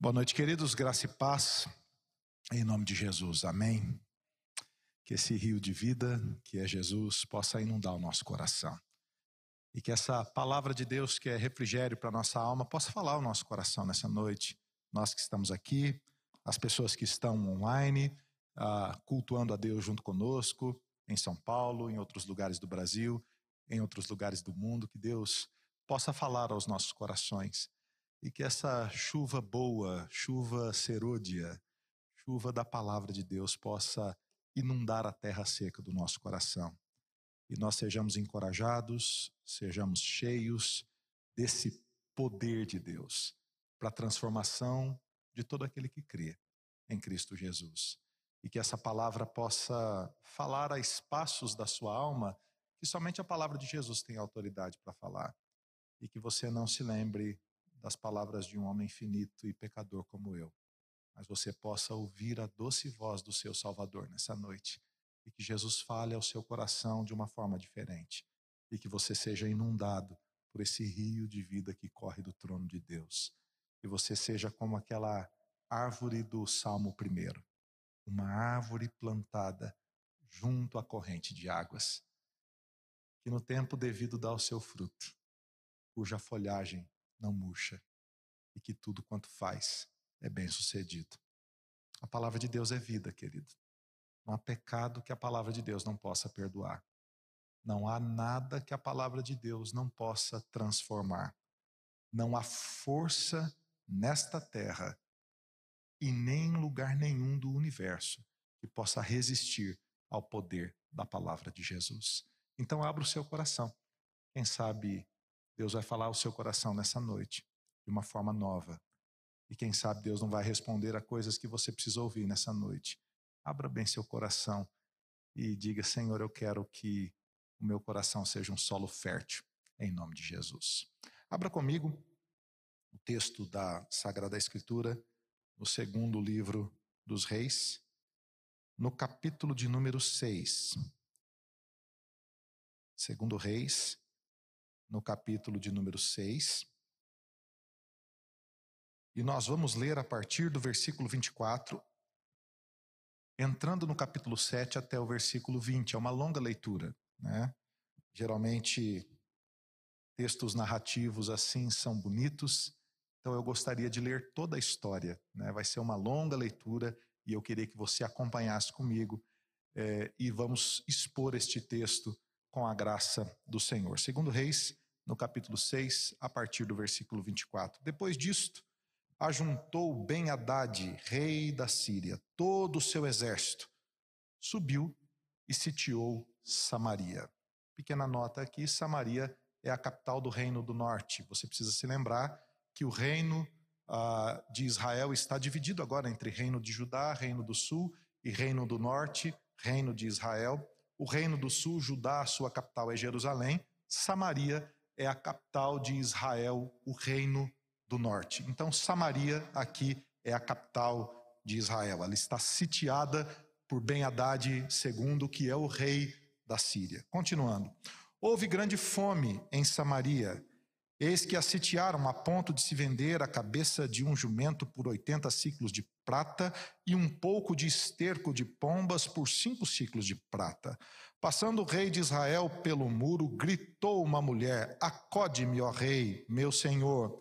Boa noite, queridos, graça e paz, em nome de Jesus, amém. Que esse rio de vida, que é Jesus, possa inundar o nosso coração. E que essa palavra de Deus, que é refrigério para nossa alma, possa falar o nosso coração nessa noite. Nós que estamos aqui, as pessoas que estão online, uh, cultuando a Deus junto conosco, em São Paulo, em outros lugares do Brasil, em outros lugares do mundo, que Deus possa falar aos nossos corações e que essa chuva boa, chuva serôdia, chuva da palavra de Deus possa inundar a terra seca do nosso coração. E nós sejamos encorajados, sejamos cheios desse poder de Deus para a transformação de todo aquele que crê em Cristo Jesus. E que essa palavra possa falar a espaços da sua alma que somente a palavra de Jesus tem autoridade para falar. E que você não se lembre das palavras de um homem finito e pecador como eu, mas você possa ouvir a doce voz do seu Salvador nessa noite e que Jesus fale ao seu coração de uma forma diferente e que você seja inundado por esse rio de vida que corre do trono de Deus. Que você seja como aquela árvore do Salmo 1, uma árvore plantada junto à corrente de águas, que no tempo devido dá o seu fruto, cuja folhagem não murcha e que tudo quanto faz é bem sucedido. A palavra de Deus é vida, querido. Não há pecado que a palavra de Deus não possa perdoar. Não há nada que a palavra de Deus não possa transformar. Não há força nesta terra e nem em lugar nenhum do universo que possa resistir ao poder da palavra de Jesus. Então abra o seu coração. Quem sabe Deus vai falar ao seu coração nessa noite de uma forma nova. E quem sabe Deus não vai responder a coisas que você precisa ouvir nessa noite. Abra bem seu coração e diga: Senhor, eu quero que o meu coração seja um solo fértil, em nome de Jesus. Abra comigo o texto da Sagrada Escritura, no segundo livro dos Reis, no capítulo de número 6. Segundo Reis, no capítulo de número 6. E nós vamos ler a partir do versículo 24, entrando no capítulo 7 até o versículo 20. É uma longa leitura, né? Geralmente, textos narrativos assim são bonitos, então eu gostaria de ler toda a história. Né? Vai ser uma longa leitura e eu queria que você acompanhasse comigo é, e vamos expor este texto com a graça do Senhor. Segundo Reis, no capítulo 6, a partir do versículo 24. Depois disto, ajuntou Ben Haddad, rei da Síria, todo o seu exército, subiu e sitiou Samaria. Pequena nota aqui: Samaria é a capital do reino do norte. Você precisa se lembrar que o reino ah, de Israel está dividido agora entre reino de Judá, reino do sul, e reino do norte, reino de Israel. O reino do sul, Judá, sua capital é Jerusalém. Samaria é a capital de Israel, o reino do norte. Então, Samaria aqui é a capital de Israel. Ela está sitiada por Ben-Hadad II, que é o rei da Síria. Continuando. Houve grande fome em Samaria. Eis que a sitiaram a ponto de se vender a cabeça de um jumento por 80 ciclos de prata e um pouco de esterco de pombas por cinco ciclos de prata. Passando o rei de Israel pelo muro, gritou uma mulher: Acode-me, ó rei, meu senhor.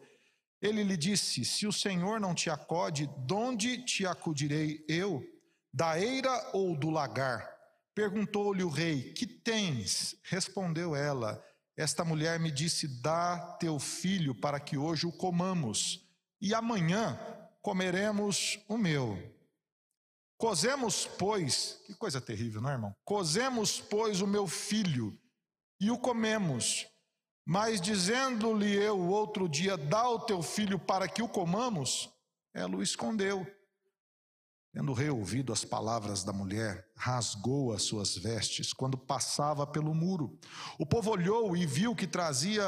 Ele lhe disse: Se o Senhor não te acode, donde te acudirei eu? Da eira ou do lagar? Perguntou-lhe o rei: Que tens? Respondeu ela: Esta mulher me disse: Dá teu filho para que hoje o comamos, e amanhã comeremos o meu. Cozemos, pois, que coisa terrível, não é, irmão? Cozemos, pois, o meu filho e o comemos mas dizendo-lhe eu outro dia: Dá o teu filho para que o comamos, ela o escondeu. Tendo reouvido as palavras da mulher, rasgou as suas vestes quando passava pelo muro. O povo olhou e viu que trazia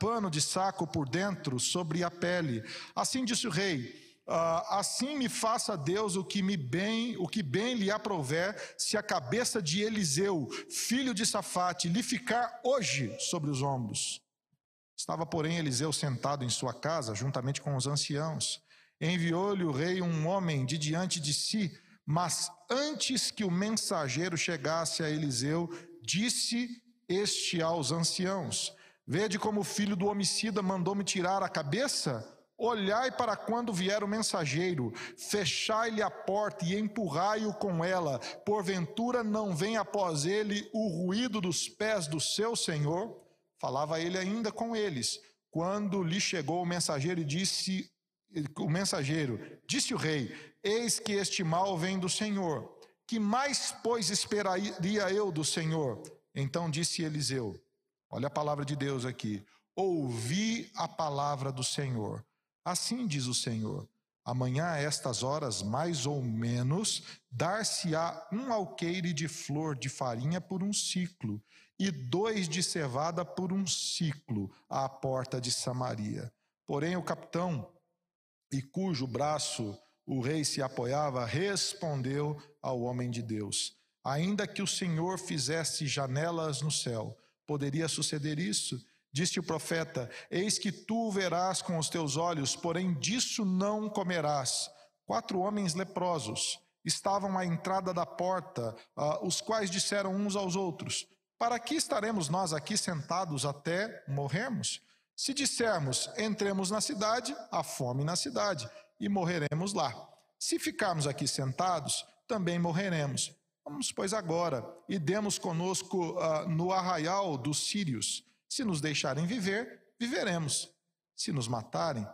pano de saco por dentro sobre a pele. Assim disse o rei: Uh, assim me faça Deus o que me bem, o que bem lhe aprouver, se a cabeça de Eliseu, filho de Safate, lhe ficar hoje sobre os ombros. Estava, porém, Eliseu sentado em sua casa, juntamente com os anciãos. Enviou-lhe o rei um homem de diante de si, mas antes que o mensageiro chegasse a Eliseu, disse este aos anciãos: Vede como o filho do homicida mandou-me tirar a cabeça? Olhai para quando vier o mensageiro, fechai-lhe a porta e empurrai-o com ela, porventura não vem após ele o ruído dos pés do seu senhor? Falava ele ainda com eles, quando lhe chegou o mensageiro e disse: O mensageiro, disse o rei: Eis que este mal vem do Senhor. Que mais, pois, esperaria eu do Senhor? Então disse Eliseu: Olha a palavra de Deus aqui. Ouvi a palavra do Senhor. Assim diz o Senhor: amanhã a estas horas, mais ou menos, dar-se-á um alqueire de flor de farinha por um ciclo, e dois de cevada por um ciclo, à porta de Samaria. Porém, o capitão, e cujo braço o rei se apoiava, respondeu ao homem de Deus: Ainda que o Senhor fizesse janelas no céu, poderia suceder isso? Disse o profeta: Eis que tu verás com os teus olhos, porém disso não comerás. Quatro homens leprosos estavam à entrada da porta, uh, os quais disseram uns aos outros: Para que estaremos nós aqui sentados até morrermos? Se dissermos, entremos na cidade, há fome na cidade, e morreremos lá. Se ficarmos aqui sentados, também morreremos. Vamos, pois, agora, e demos conosco uh, no arraial dos sírios se nos deixarem viver, viveremos. Se nos matarem,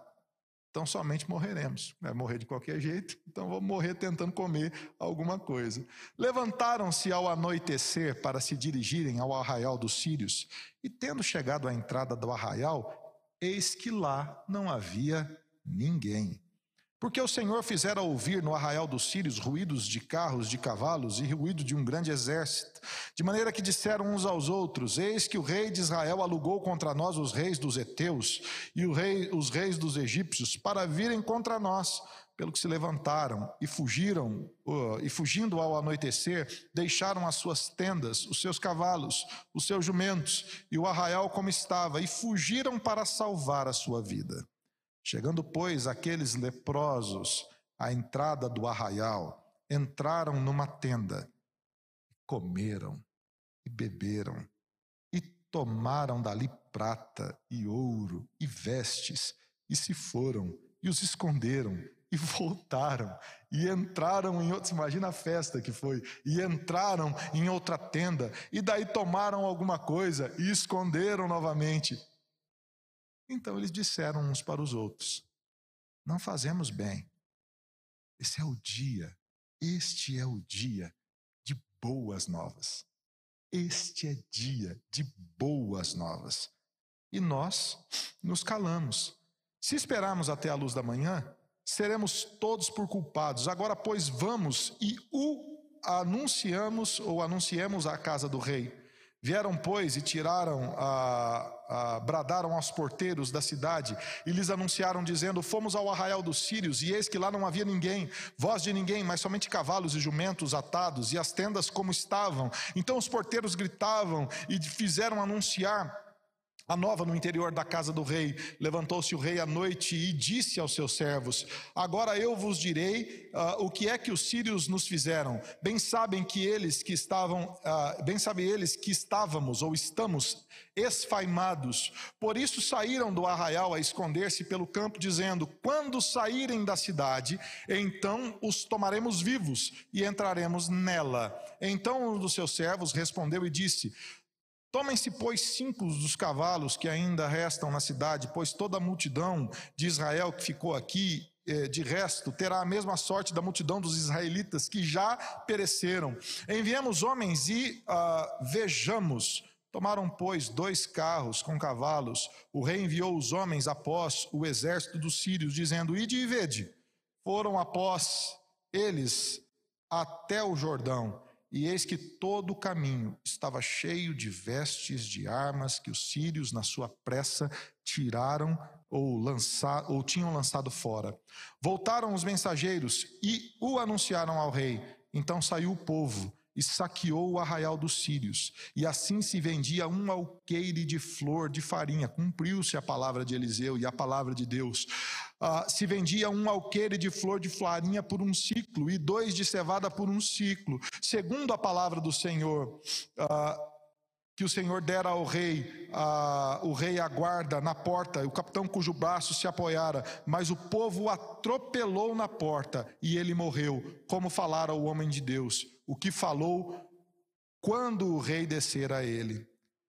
então somente morreremos. Vai morrer de qualquer jeito, então vamos morrer tentando comer alguma coisa. Levantaram-se ao anoitecer para se dirigirem ao arraial dos sírios, e tendo chegado à entrada do arraial, eis que lá não havia ninguém. Porque o Senhor fizera ouvir no arraial dos sírios ruídos de carros, de cavalos e ruído de um grande exército, de maneira que disseram uns aos outros: Eis que o rei de Israel alugou contra nós os reis dos heteus e rei, os reis dos egípcios para virem contra nós. Pelo que se levantaram e fugiram, e fugindo ao anoitecer, deixaram as suas tendas, os seus cavalos, os seus jumentos e o arraial como estava, e fugiram para salvar a sua vida. Chegando, pois, aqueles leprosos à entrada do arraial, entraram numa tenda, comeram e beberam, e tomaram dali prata e ouro e vestes, e se foram, e os esconderam, e voltaram, e entraram em outros, imagina a festa que foi, e entraram em outra tenda, e daí tomaram alguma coisa e esconderam novamente. Então eles disseram uns para os outros: Não fazemos bem. Esse é o dia, este é o dia de boas novas. Este é dia de boas novas. E nós nos calamos. Se esperarmos até a luz da manhã, seremos todos por culpados. Agora, pois, vamos e o anunciamos ou anunciemos à casa do rei. Vieram, pois, e tiraram, a, a, bradaram aos porteiros da cidade e lhes anunciaram, dizendo: Fomos ao arraial dos sírios, e eis que lá não havia ninguém, voz de ninguém, mas somente cavalos e jumentos atados, e as tendas como estavam. Então os porteiros gritavam e fizeram anunciar a nova no interior da casa do rei. Levantou-se o rei à noite e disse aos seus servos: Agora eu vos direi uh, o que é que os sírios nos fizeram. Bem sabem que eles que estavam, uh, bem sabem eles que estávamos ou estamos esfaimados. Por isso saíram do arraial a esconder-se pelo campo, dizendo: Quando saírem da cidade, então os tomaremos vivos e entraremos nela. Então um dos seus servos respondeu e disse: Tomem-se, pois, cinco dos cavalos que ainda restam na cidade, pois toda a multidão de Israel que ficou aqui, eh, de resto, terá a mesma sorte da multidão dos israelitas que já pereceram. Enviemos homens e uh, vejamos. Tomaram, pois, dois carros com cavalos. O rei enviou os homens após o exército dos sírios, dizendo: Ide e vede. Foram após eles até o Jordão e eis que todo o caminho estava cheio de vestes de armas que os sírios, na sua pressa, tiraram ou, lançar, ou tinham lançado fora. Voltaram os mensageiros e o anunciaram ao rei. Então saiu o povo e saqueou o arraial dos sírios. E assim se vendia um alqueire de flor de farinha. Cumpriu-se a palavra de Eliseu e a palavra de Deus. Uh, se vendia um alqueire de flor de farinha por um ciclo e dois de cevada por um ciclo. Segundo a palavra do Senhor, uh, que o Senhor dera ao rei, a, o rei aguarda na porta, o capitão cujo braço se apoiara, mas o povo o atropelou na porta e ele morreu, como falara o homem de Deus, o que falou quando o rei descer a ele.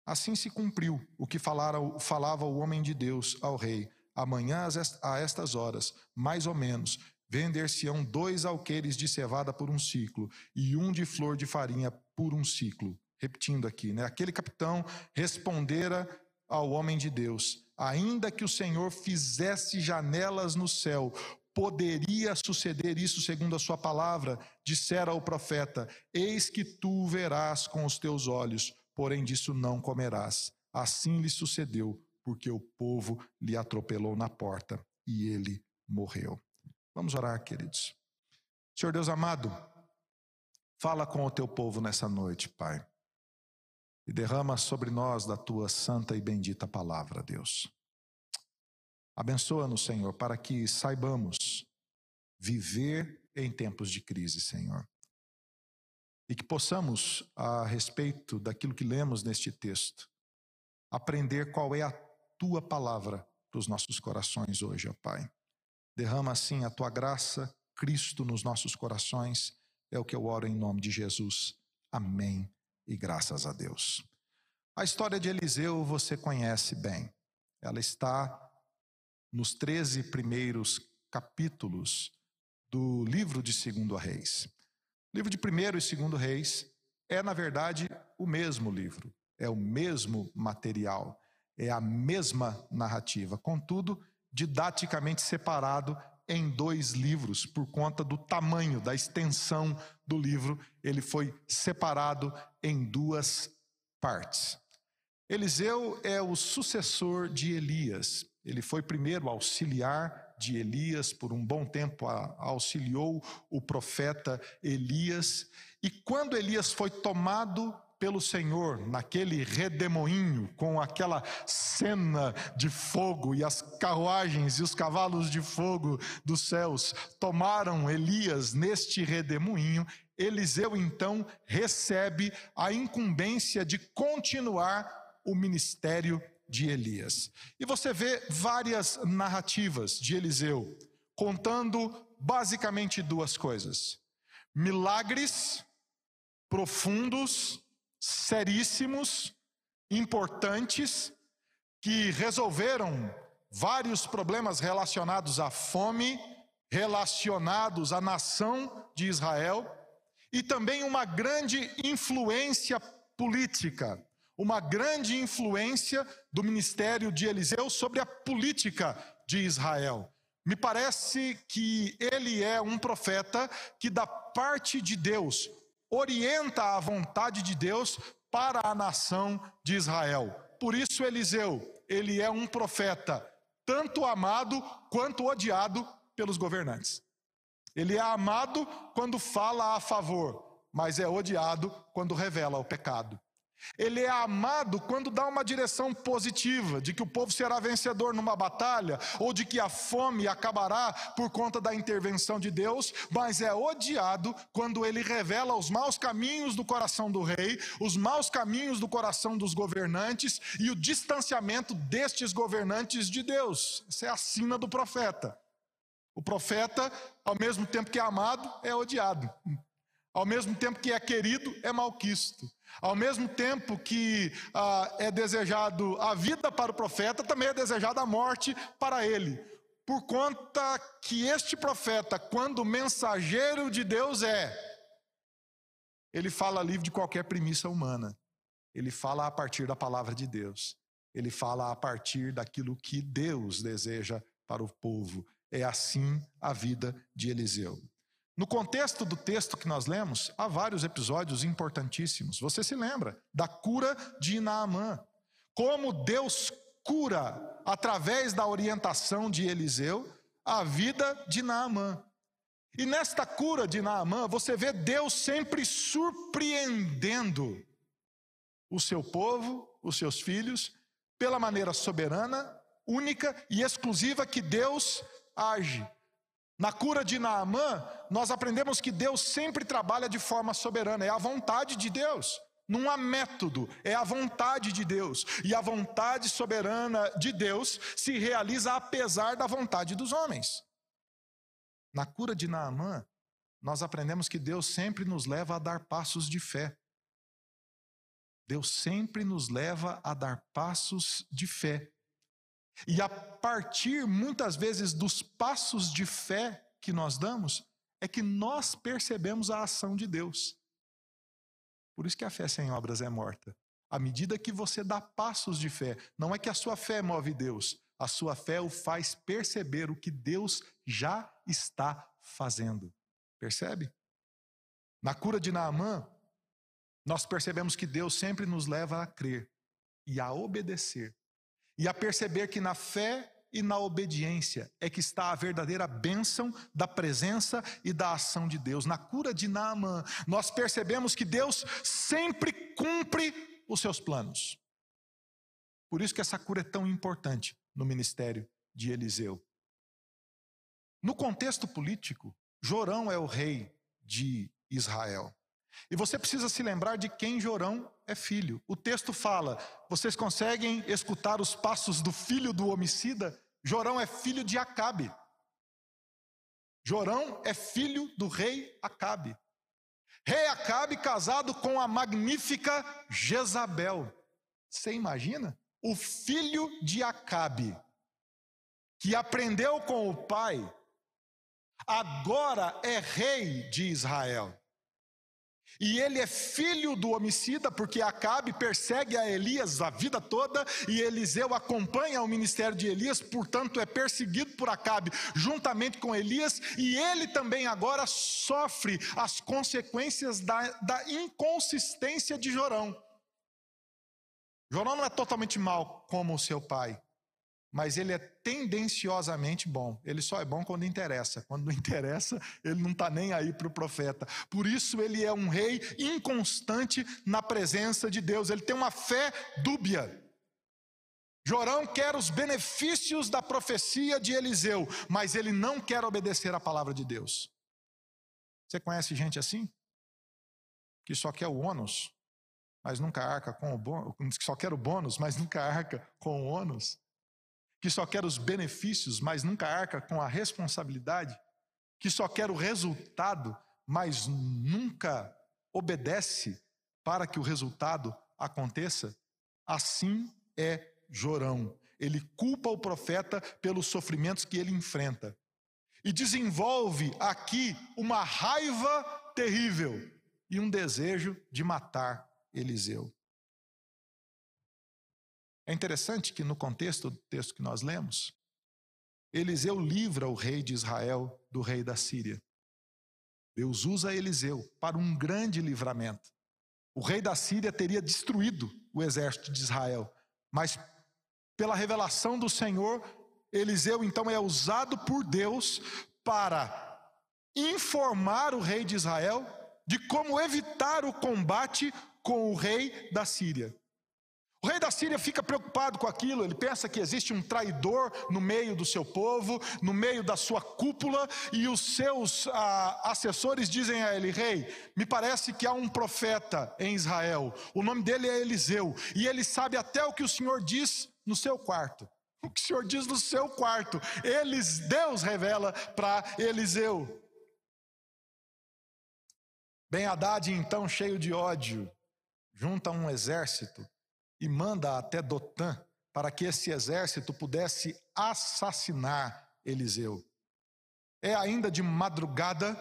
Assim se cumpriu o que falara, falava o homem de Deus ao rei. Amanhã, a estas horas, mais ou menos, vender-se-ão dois alqueires de cevada por um ciclo e um de flor de farinha por um ciclo repetindo aqui, né? Aquele capitão respondera ao homem de Deus: ainda que o Senhor fizesse janelas no céu, poderia suceder isso segundo a sua palavra? Dissera o profeta: Eis que tu verás com os teus olhos, porém disso não comerás. Assim lhe sucedeu, porque o povo lhe atropelou na porta e ele morreu. Vamos orar, queridos. Senhor Deus amado, fala com o teu povo nessa noite, Pai e derrama sobre nós da tua santa e bendita palavra, Deus. Abençoa-nos, Senhor, para que saibamos viver em tempos de crise, Senhor. E que possamos, a respeito daquilo que lemos neste texto, aprender qual é a tua palavra para os nossos corações hoje, ó Pai. Derrama assim a tua graça, Cristo, nos nossos corações. É o que eu oro em nome de Jesus. Amém e graças a Deus. A história de Eliseu você conhece bem. Ela está nos 13 primeiros capítulos do livro de Segundo Reis. O livro de Primeiro e Segundo Reis é, na verdade, o mesmo livro, é o mesmo material, é a mesma narrativa, contudo, didaticamente separado em dois livros, por conta do tamanho, da extensão do livro, ele foi separado em duas partes. Eliseu é o sucessor de Elias. Ele foi primeiro auxiliar de Elias, por um bom tempo auxiliou o profeta Elias. E quando Elias foi tomado pelo Senhor naquele redemoinho, com aquela cena de fogo e as carruagens e os cavalos de fogo dos céus tomaram Elias neste redemoinho, Eliseu então recebe a incumbência de continuar o ministério de Elias. E você vê várias narrativas de Eliseu contando basicamente duas coisas: milagres profundos seríssimos, importantes, que resolveram vários problemas relacionados à fome, relacionados à nação de Israel, e também uma grande influência política, uma grande influência do ministério de Eliseu sobre a política de Israel. Me parece que ele é um profeta que, da parte de Deus, orienta a vontade de Deus para a nação de Israel. Por isso, Eliseu, ele é um profeta tanto amado quanto odiado pelos governantes. Ele é amado quando fala a favor, mas é odiado quando revela o pecado. Ele é amado quando dá uma direção positiva, de que o povo será vencedor numa batalha, ou de que a fome acabará por conta da intervenção de Deus, mas é odiado quando ele revela os maus caminhos do coração do rei, os maus caminhos do coração dos governantes e o distanciamento destes governantes de Deus. Essa é a sina do profeta. O profeta, ao mesmo tempo que é amado, é odiado. Ao mesmo tempo que é querido, é malquisto. Ao mesmo tempo que ah, é desejado a vida para o profeta, também é desejada a morte para ele. Por conta que este profeta, quando mensageiro de Deus é, ele fala livre de qualquer premissa humana. Ele fala a partir da palavra de Deus. Ele fala a partir daquilo que Deus deseja para o povo. É assim a vida de Eliseu. No contexto do texto que nós lemos, há vários episódios importantíssimos. Você se lembra da cura de Naamã. Como Deus cura, através da orientação de Eliseu, a vida de Naamã. E nesta cura de Naamã, você vê Deus sempre surpreendendo o seu povo, os seus filhos, pela maneira soberana, única e exclusiva que Deus age. Na cura de Naamã, nós aprendemos que Deus sempre trabalha de forma soberana, é a vontade de Deus. Não há método, é a vontade de Deus. E a vontade soberana de Deus se realiza apesar da vontade dos homens. Na cura de Naamã, nós aprendemos que Deus sempre nos leva a dar passos de fé. Deus sempre nos leva a dar passos de fé. E a partir, muitas vezes, dos passos de fé que nós damos, é que nós percebemos a ação de Deus. Por isso que a fé sem obras é morta. À medida que você dá passos de fé, não é que a sua fé move Deus, a sua fé o faz perceber o que Deus já está fazendo. Percebe? Na cura de Naamã, nós percebemos que Deus sempre nos leva a crer e a obedecer e a perceber que na fé e na obediência é que está a verdadeira bênção da presença e da ação de Deus. Na cura de Naamã, nós percebemos que Deus sempre cumpre os seus planos. Por isso que essa cura é tão importante no ministério de Eliseu. No contexto político, Jorão é o rei de Israel. E você precisa se lembrar de quem Jorão é filho. O texto fala: vocês conseguem escutar os passos do filho do homicida? Jorão é filho de Acabe. Jorão é filho do rei Acabe. Rei Acabe casado com a magnífica Jezabel. Você imagina? O filho de Acabe, que aprendeu com o pai, agora é rei de Israel. E ele é filho do homicida, porque Acabe persegue a Elias a vida toda, e Eliseu acompanha o ministério de Elias, portanto é perseguido por Acabe juntamente com Elias, e ele também agora sofre as consequências da, da inconsistência de Jorão. Jorão não é totalmente mal como o seu pai, mas ele é tendenciosamente bom. Ele só é bom quando interessa. Quando não interessa, ele não está nem aí para o profeta. Por isso, ele é um rei inconstante na presença de Deus. Ele tem uma fé dúbia. Jorão quer os benefícios da profecia de Eliseu, mas ele não quer obedecer à palavra de Deus. Você conhece gente assim? Que só quer o ônus, mas nunca arca com o bônus, só quer o bônus, mas nunca arca com o ônus que só quer os benefícios, mas nunca arca com a responsabilidade, que só quer o resultado, mas nunca obedece para que o resultado aconteça, assim é Jorão. Ele culpa o profeta pelos sofrimentos que ele enfrenta e desenvolve aqui uma raiva terrível e um desejo de matar Eliseu. É interessante que no contexto do texto que nós lemos, Eliseu livra o rei de Israel do rei da Síria. Deus usa Eliseu para um grande livramento. O rei da Síria teria destruído o exército de Israel, mas pela revelação do Senhor, Eliseu então é usado por Deus para informar o rei de Israel de como evitar o combate com o rei da Síria. O rei da Síria fica preocupado com aquilo, ele pensa que existe um traidor no meio do seu povo, no meio da sua cúpula, e os seus ah, assessores dizem a ele: Rei, me parece que há um profeta em Israel, o nome dele é Eliseu, e ele sabe até o que o Senhor diz no seu quarto. O que o Senhor diz no seu quarto, eles, Deus revela para Eliseu. Ben Haddad, então, cheio de ódio, junta um exército e manda até Dotã para que esse exército pudesse assassinar Eliseu. É ainda de madrugada,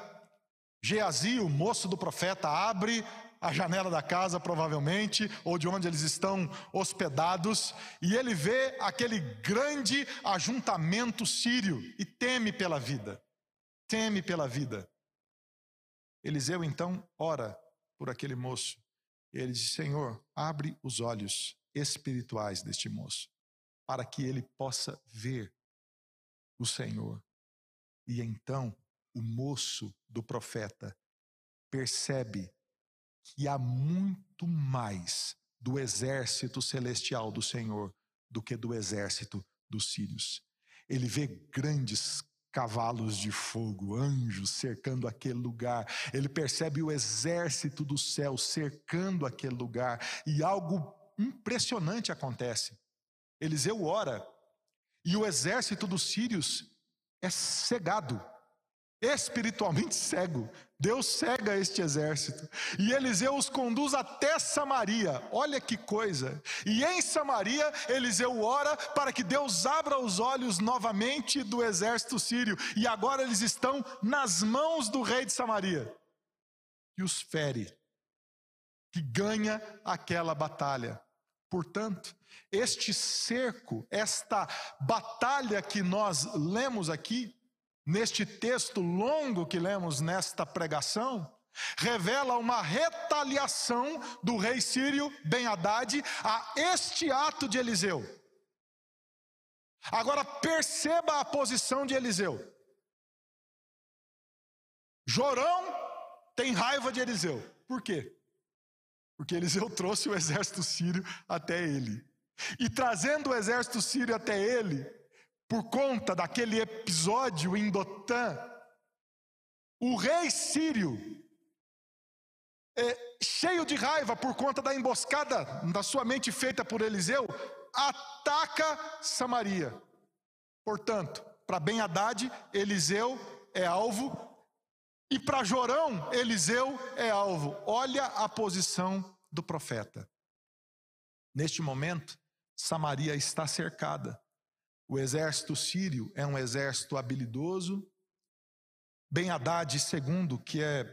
Geazi, o moço do profeta, abre a janela da casa, provavelmente, ou de onde eles estão hospedados, e ele vê aquele grande ajuntamento sírio e teme pela vida. Teme pela vida. Eliseu então ora por aquele moço ele diz: Senhor, abre os olhos espirituais deste moço, para que ele possa ver o Senhor. E então o moço do profeta percebe que há muito mais do exército celestial do Senhor do que do exército dos sírios. Ele vê grandes cavalos de fogo, anjos cercando aquele lugar. Ele percebe o exército do céu cercando aquele lugar e algo impressionante acontece. Eliseu ora e o exército dos sírios é cegado espiritualmente cego. Deus cega este exército. E Eliseu os conduz até Samaria. Olha que coisa. E em Samaria, Eliseu ora para que Deus abra os olhos novamente do exército sírio. E agora eles estão nas mãos do rei de Samaria. E os fere. Que ganha aquela batalha. Portanto, este cerco, esta batalha que nós lemos aqui, neste texto longo que lemos nesta pregação, revela uma retaliação do rei sírio Ben Haddad a este ato de Eliseu. Agora perceba a posição de Eliseu. Jorão tem raiva de Eliseu. Por quê? Porque Eliseu trouxe o exército sírio até ele. E trazendo o exército sírio até ele, por conta daquele episódio em Dotã, o rei sírio, é, cheio de raiva por conta da emboscada da sua mente feita por Eliseu, ataca Samaria. Portanto, para Ben Haddad, Eliseu é alvo, e para Jorão, Eliseu é alvo. Olha a posição do profeta. Neste momento, Samaria está cercada. O exército sírio é um exército habilidoso. Ben Haddad II, que é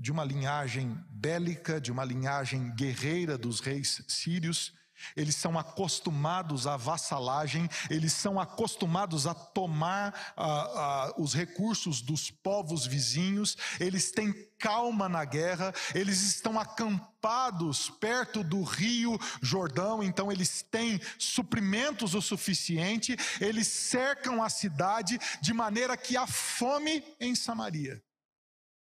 de uma linhagem bélica, de uma linhagem guerreira dos reis sírios, eles são acostumados à vassalagem, eles são acostumados a tomar ah, ah, os recursos dos povos vizinhos, eles têm calma na guerra, eles estão acampados perto do rio Jordão, então eles têm suprimentos o suficiente, eles cercam a cidade de maneira que há fome em Samaria.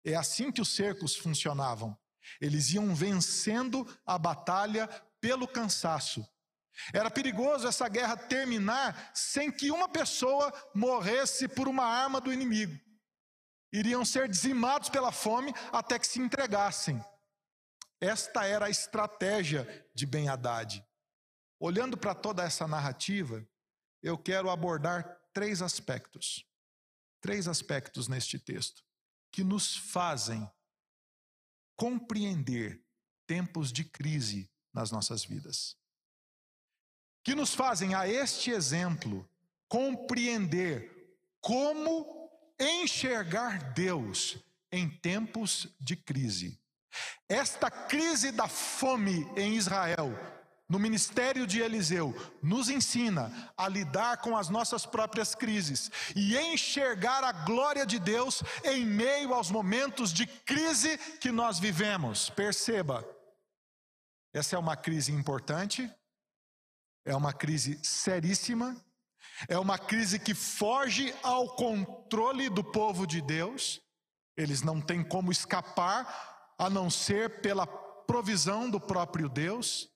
É assim que os cercos funcionavam. Eles iam vencendo a batalha pelo cansaço. Era perigoso essa guerra terminar sem que uma pessoa morresse por uma arma do inimigo. Iriam ser dizimados pela fome até que se entregassem. Esta era a estratégia de Ben Haddad. Olhando para toda essa narrativa, eu quero abordar três aspectos. Três aspectos neste texto que nos fazem compreender tempos de crise nas nossas vidas. Que nos fazem, a este exemplo, compreender como enxergar Deus em tempos de crise. Esta crise da fome em Israel, no ministério de Eliseu, nos ensina a lidar com as nossas próprias crises e enxergar a glória de Deus em meio aos momentos de crise que nós vivemos. Perceba, essa é uma crise importante, é uma crise seríssima, é uma crise que foge ao controle do povo de Deus, eles não têm como escapar a não ser pela provisão do próprio Deus,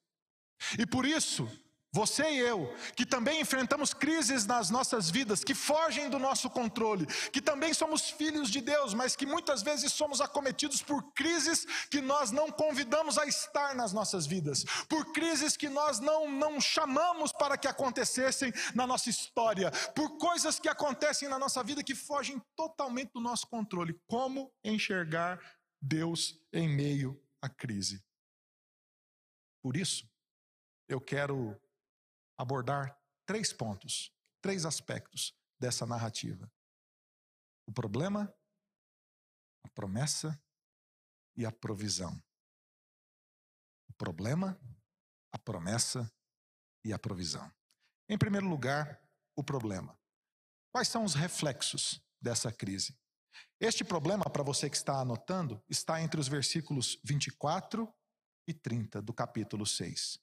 e por isso, você e eu, que também enfrentamos crises nas nossas vidas, que fogem do nosso controle, que também somos filhos de Deus, mas que muitas vezes somos acometidos por crises que nós não convidamos a estar nas nossas vidas, por crises que nós não, não chamamos para que acontecessem na nossa história, por coisas que acontecem na nossa vida que fogem totalmente do nosso controle. Como enxergar Deus em meio à crise? Por isso, eu quero abordar três pontos, três aspectos dessa narrativa: o problema, a promessa e a provisão. O problema, a promessa e a provisão. Em primeiro lugar, o problema. Quais são os reflexos dessa crise? Este problema, para você que está anotando, está entre os versículos 24 e 30 do capítulo 6.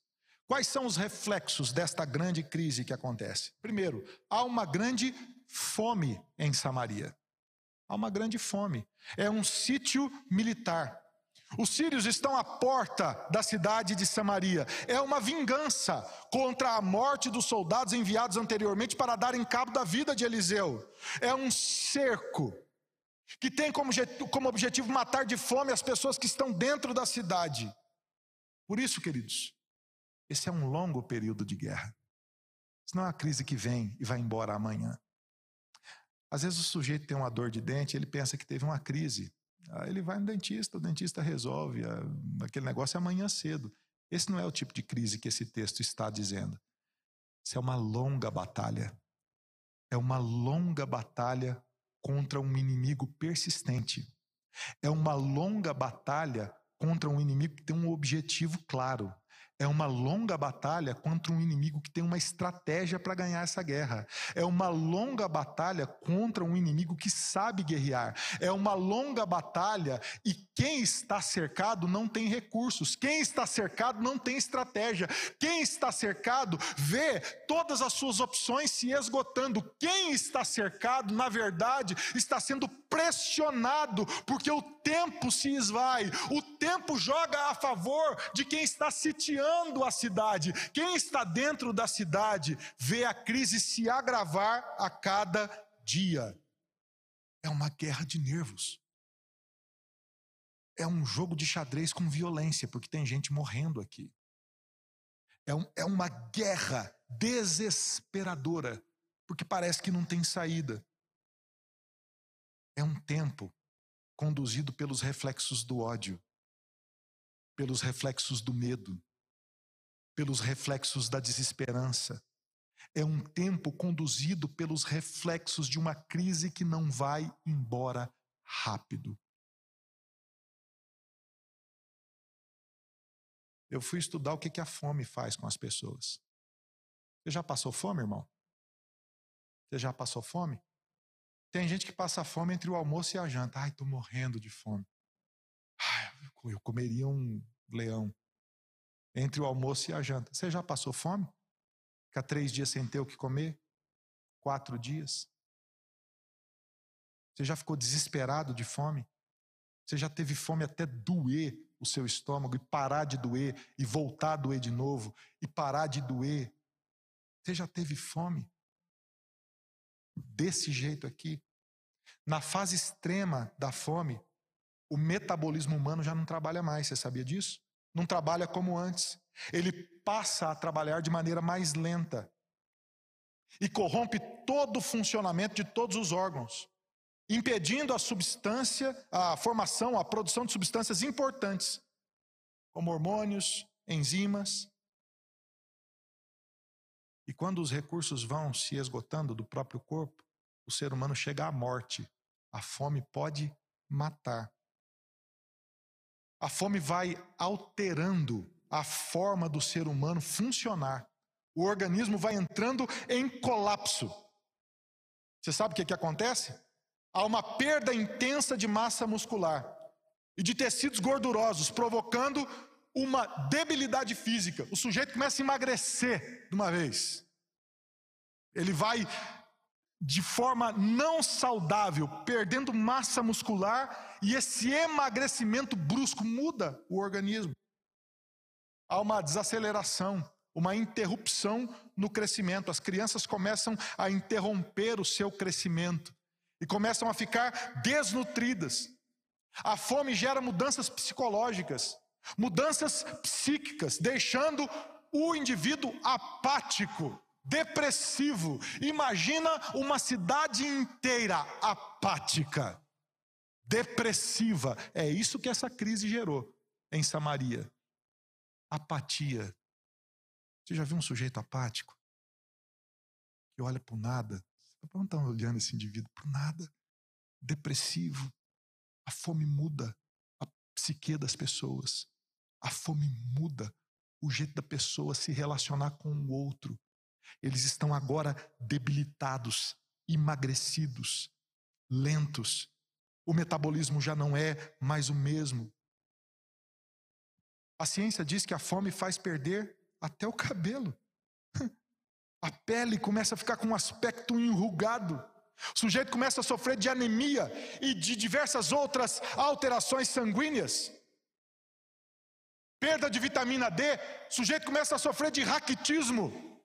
Quais são os reflexos desta grande crise que acontece? Primeiro, há uma grande fome em Samaria. Há uma grande fome. É um sítio militar. Os sírios estão à porta da cidade de Samaria. É uma vingança contra a morte dos soldados enviados anteriormente para darem cabo da vida de Eliseu. É um cerco que tem como, como objetivo matar de fome as pessoas que estão dentro da cidade. Por isso, queridos, esse é um longo período de guerra. Isso não é uma crise que vem e vai embora amanhã. Às vezes o sujeito tem uma dor de dente, ele pensa que teve uma crise. Aí ele vai no dentista, o dentista resolve. Aquele negócio é amanhã cedo. Esse não é o tipo de crise que esse texto está dizendo. Isso é uma longa batalha. É uma longa batalha contra um inimigo persistente. É uma longa batalha contra um inimigo que tem um objetivo claro é uma longa batalha contra um inimigo que tem uma estratégia para ganhar essa guerra. É uma longa batalha contra um inimigo que sabe guerrear. É uma longa batalha e quem está cercado não tem recursos. Quem está cercado não tem estratégia. Quem está cercado vê todas as suas opções se esgotando. Quem está cercado, na verdade, está sendo pressionado porque o tempo se esvai. O tempo joga a favor de quem está sitiando dominando a cidade. Quem está dentro da cidade vê a crise se agravar a cada dia. É uma guerra de nervos. É um jogo de xadrez com violência, porque tem gente morrendo aqui. É, um, é uma guerra desesperadora, porque parece que não tem saída. É um tempo conduzido pelos reflexos do ódio, pelos reflexos do medo, pelos reflexos da desesperança. É um tempo conduzido pelos reflexos de uma crise que não vai embora rápido. Eu fui estudar o que a fome faz com as pessoas. Você já passou fome, irmão? Você já passou fome? Tem gente que passa fome entre o almoço e a janta. Ai, estou morrendo de fome. Ai, eu comeria um leão entre o almoço e a janta. Você já passou fome? Fica três dias sem ter o que comer? Quatro dias? Você já ficou desesperado de fome? Você já teve fome até doer o seu estômago e parar de doer e voltar a doer de novo e parar de doer? Você já teve fome? Desse jeito aqui? Na fase extrema da fome, o metabolismo humano já não trabalha mais, você sabia disso? Não trabalha como antes. Ele passa a trabalhar de maneira mais lenta e corrompe todo o funcionamento de todos os órgãos, impedindo a substância, a formação, a produção de substâncias importantes, como hormônios, enzimas. E quando os recursos vão se esgotando do próprio corpo, o ser humano chega à morte. A fome pode matar. A fome vai alterando a forma do ser humano funcionar. O organismo vai entrando em colapso. Você sabe o que, que acontece? Há uma perda intensa de massa muscular e de tecidos gordurosos, provocando uma debilidade física. O sujeito começa a emagrecer de uma vez. Ele vai de forma não saudável, perdendo massa muscular, e esse emagrecimento brusco muda o organismo. Há uma desaceleração, uma interrupção no crescimento. As crianças começam a interromper o seu crescimento e começam a ficar desnutridas. A fome gera mudanças psicológicas, mudanças psíquicas, deixando o indivíduo apático depressivo. Imagina uma cidade inteira apática, depressiva. É isso que essa crise gerou em Samaria. Apatia. Você já viu um sujeito apático? Que olha para nada. Você não está olhando esse indivíduo para nada. Depressivo. A fome muda a psique das pessoas. A fome muda o jeito da pessoa se relacionar com o outro. Eles estão agora debilitados, emagrecidos, lentos. O metabolismo já não é mais o mesmo. A ciência diz que a fome faz perder até o cabelo. A pele começa a ficar com um aspecto enrugado. O sujeito começa a sofrer de anemia e de diversas outras alterações sanguíneas. Perda de vitamina D, o sujeito começa a sofrer de raquitismo.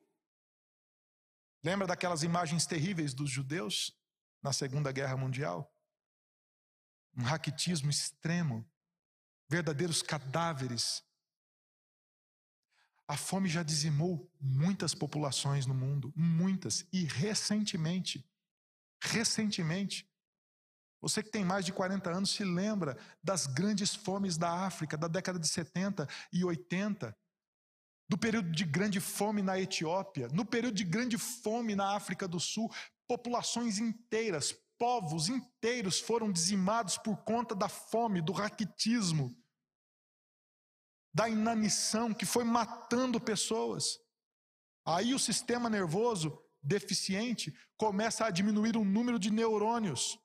Lembra daquelas imagens terríveis dos judeus na Segunda Guerra Mundial? Um raquitismo extremo, verdadeiros cadáveres. A fome já dizimou muitas populações no mundo, muitas, e recentemente, recentemente, você que tem mais de 40 anos se lembra das grandes fomes da África, da década de 70 e 80, do período de grande fome na Etiópia, no período de grande fome na África do Sul, populações inteiras, povos inteiros foram dizimados por conta da fome, do raquitismo, da inanição que foi matando pessoas. Aí o sistema nervoso deficiente começa a diminuir o número de neurônios.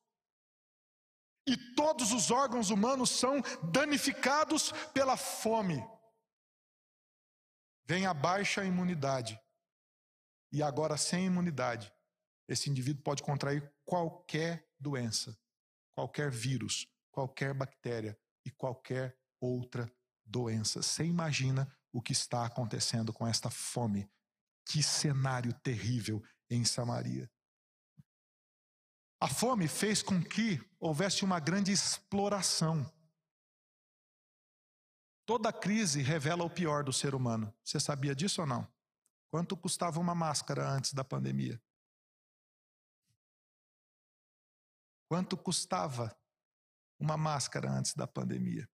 E todos os órgãos humanos são danificados pela fome. Vem a baixa imunidade. E agora, sem imunidade, esse indivíduo pode contrair qualquer doença, qualquer vírus, qualquer bactéria e qualquer outra doença. Você imagina o que está acontecendo com esta fome? Que cenário terrível em Samaria. A fome fez com que houvesse uma grande exploração. Toda crise revela o pior do ser humano. Você sabia disso ou não? Quanto custava uma máscara antes da pandemia? Quanto custava uma máscara antes da pandemia?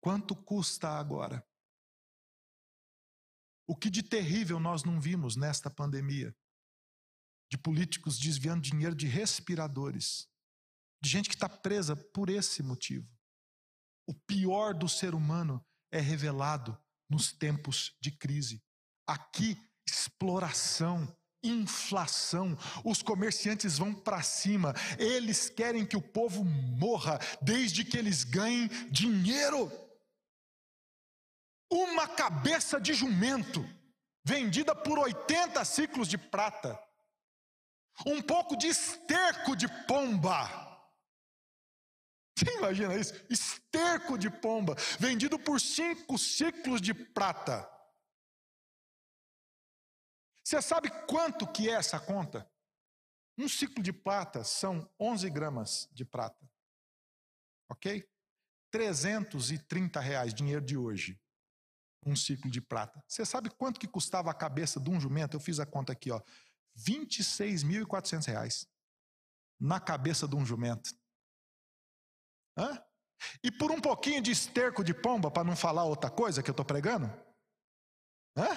Quanto custa agora? O que de terrível nós não vimos nesta pandemia? de políticos desviando dinheiro de respiradores, de gente que está presa por esse motivo. O pior do ser humano é revelado nos tempos de crise. Aqui, exploração, inflação, os comerciantes vão para cima, eles querem que o povo morra, desde que eles ganhem dinheiro. Uma cabeça de jumento, vendida por 80 ciclos de prata, um pouco de esterco de pomba. Você imagina isso? Esterco de pomba, vendido por cinco ciclos de prata. Você sabe quanto que é essa conta? Um ciclo de prata são 11 gramas de prata. Ok? 330 reais, dinheiro de hoje. Um ciclo de prata. Você sabe quanto que custava a cabeça de um jumento? Eu fiz a conta aqui, ó. 26.400 reais na cabeça de um jumento. Hã? E por um pouquinho de esterco de pomba, para não falar outra coisa que eu estou pregando, Hã?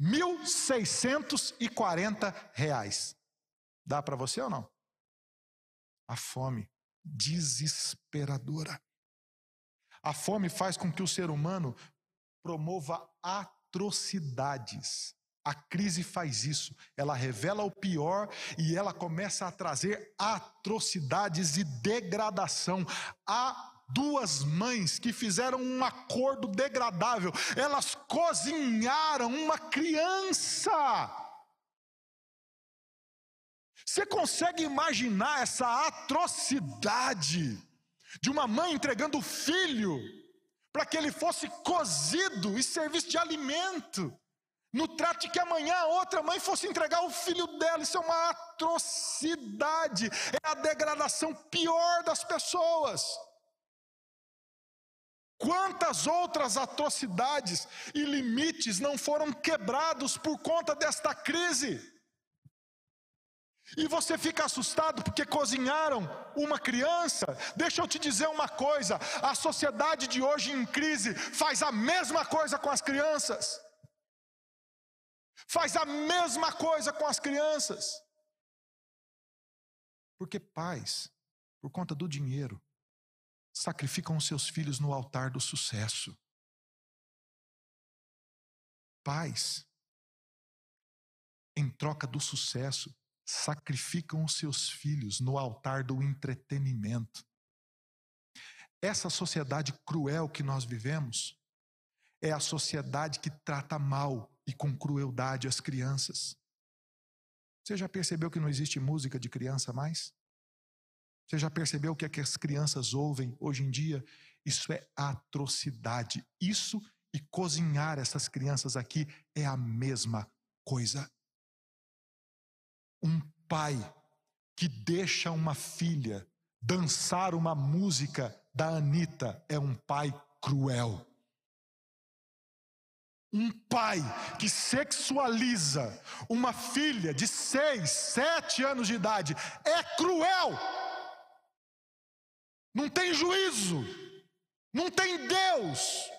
1.640 reais. Dá para você ou não? A fome desesperadora. A fome faz com que o ser humano promova atrocidades. A crise faz isso, ela revela o pior e ela começa a trazer atrocidades e degradação. Há duas mães que fizeram um acordo degradável, elas cozinharam uma criança. Você consegue imaginar essa atrocidade de uma mãe entregando o filho para que ele fosse cozido e servisse de alimento? No trate que amanhã a outra mãe fosse entregar o filho dela. Isso é uma atrocidade, é a degradação pior das pessoas. Quantas outras atrocidades e limites não foram quebrados por conta desta crise? E você fica assustado porque cozinharam uma criança? Deixa eu te dizer uma coisa: a sociedade de hoje em crise faz a mesma coisa com as crianças faz a mesma coisa com as crianças. Porque pais, por conta do dinheiro, sacrificam os seus filhos no altar do sucesso. Pais, em troca do sucesso, sacrificam os seus filhos no altar do entretenimento. Essa sociedade cruel que nós vivemos é a sociedade que trata mal e com crueldade as crianças. Você já percebeu que não existe música de criança mais? Você já percebeu que, é que as crianças ouvem hoje em dia? Isso é atrocidade. Isso e cozinhar essas crianças aqui é a mesma coisa. Um pai que deixa uma filha dançar uma música da Anitta é um pai cruel. Um pai que sexualiza uma filha de seis, sete anos de idade é cruel. Não tem juízo, não tem Deus.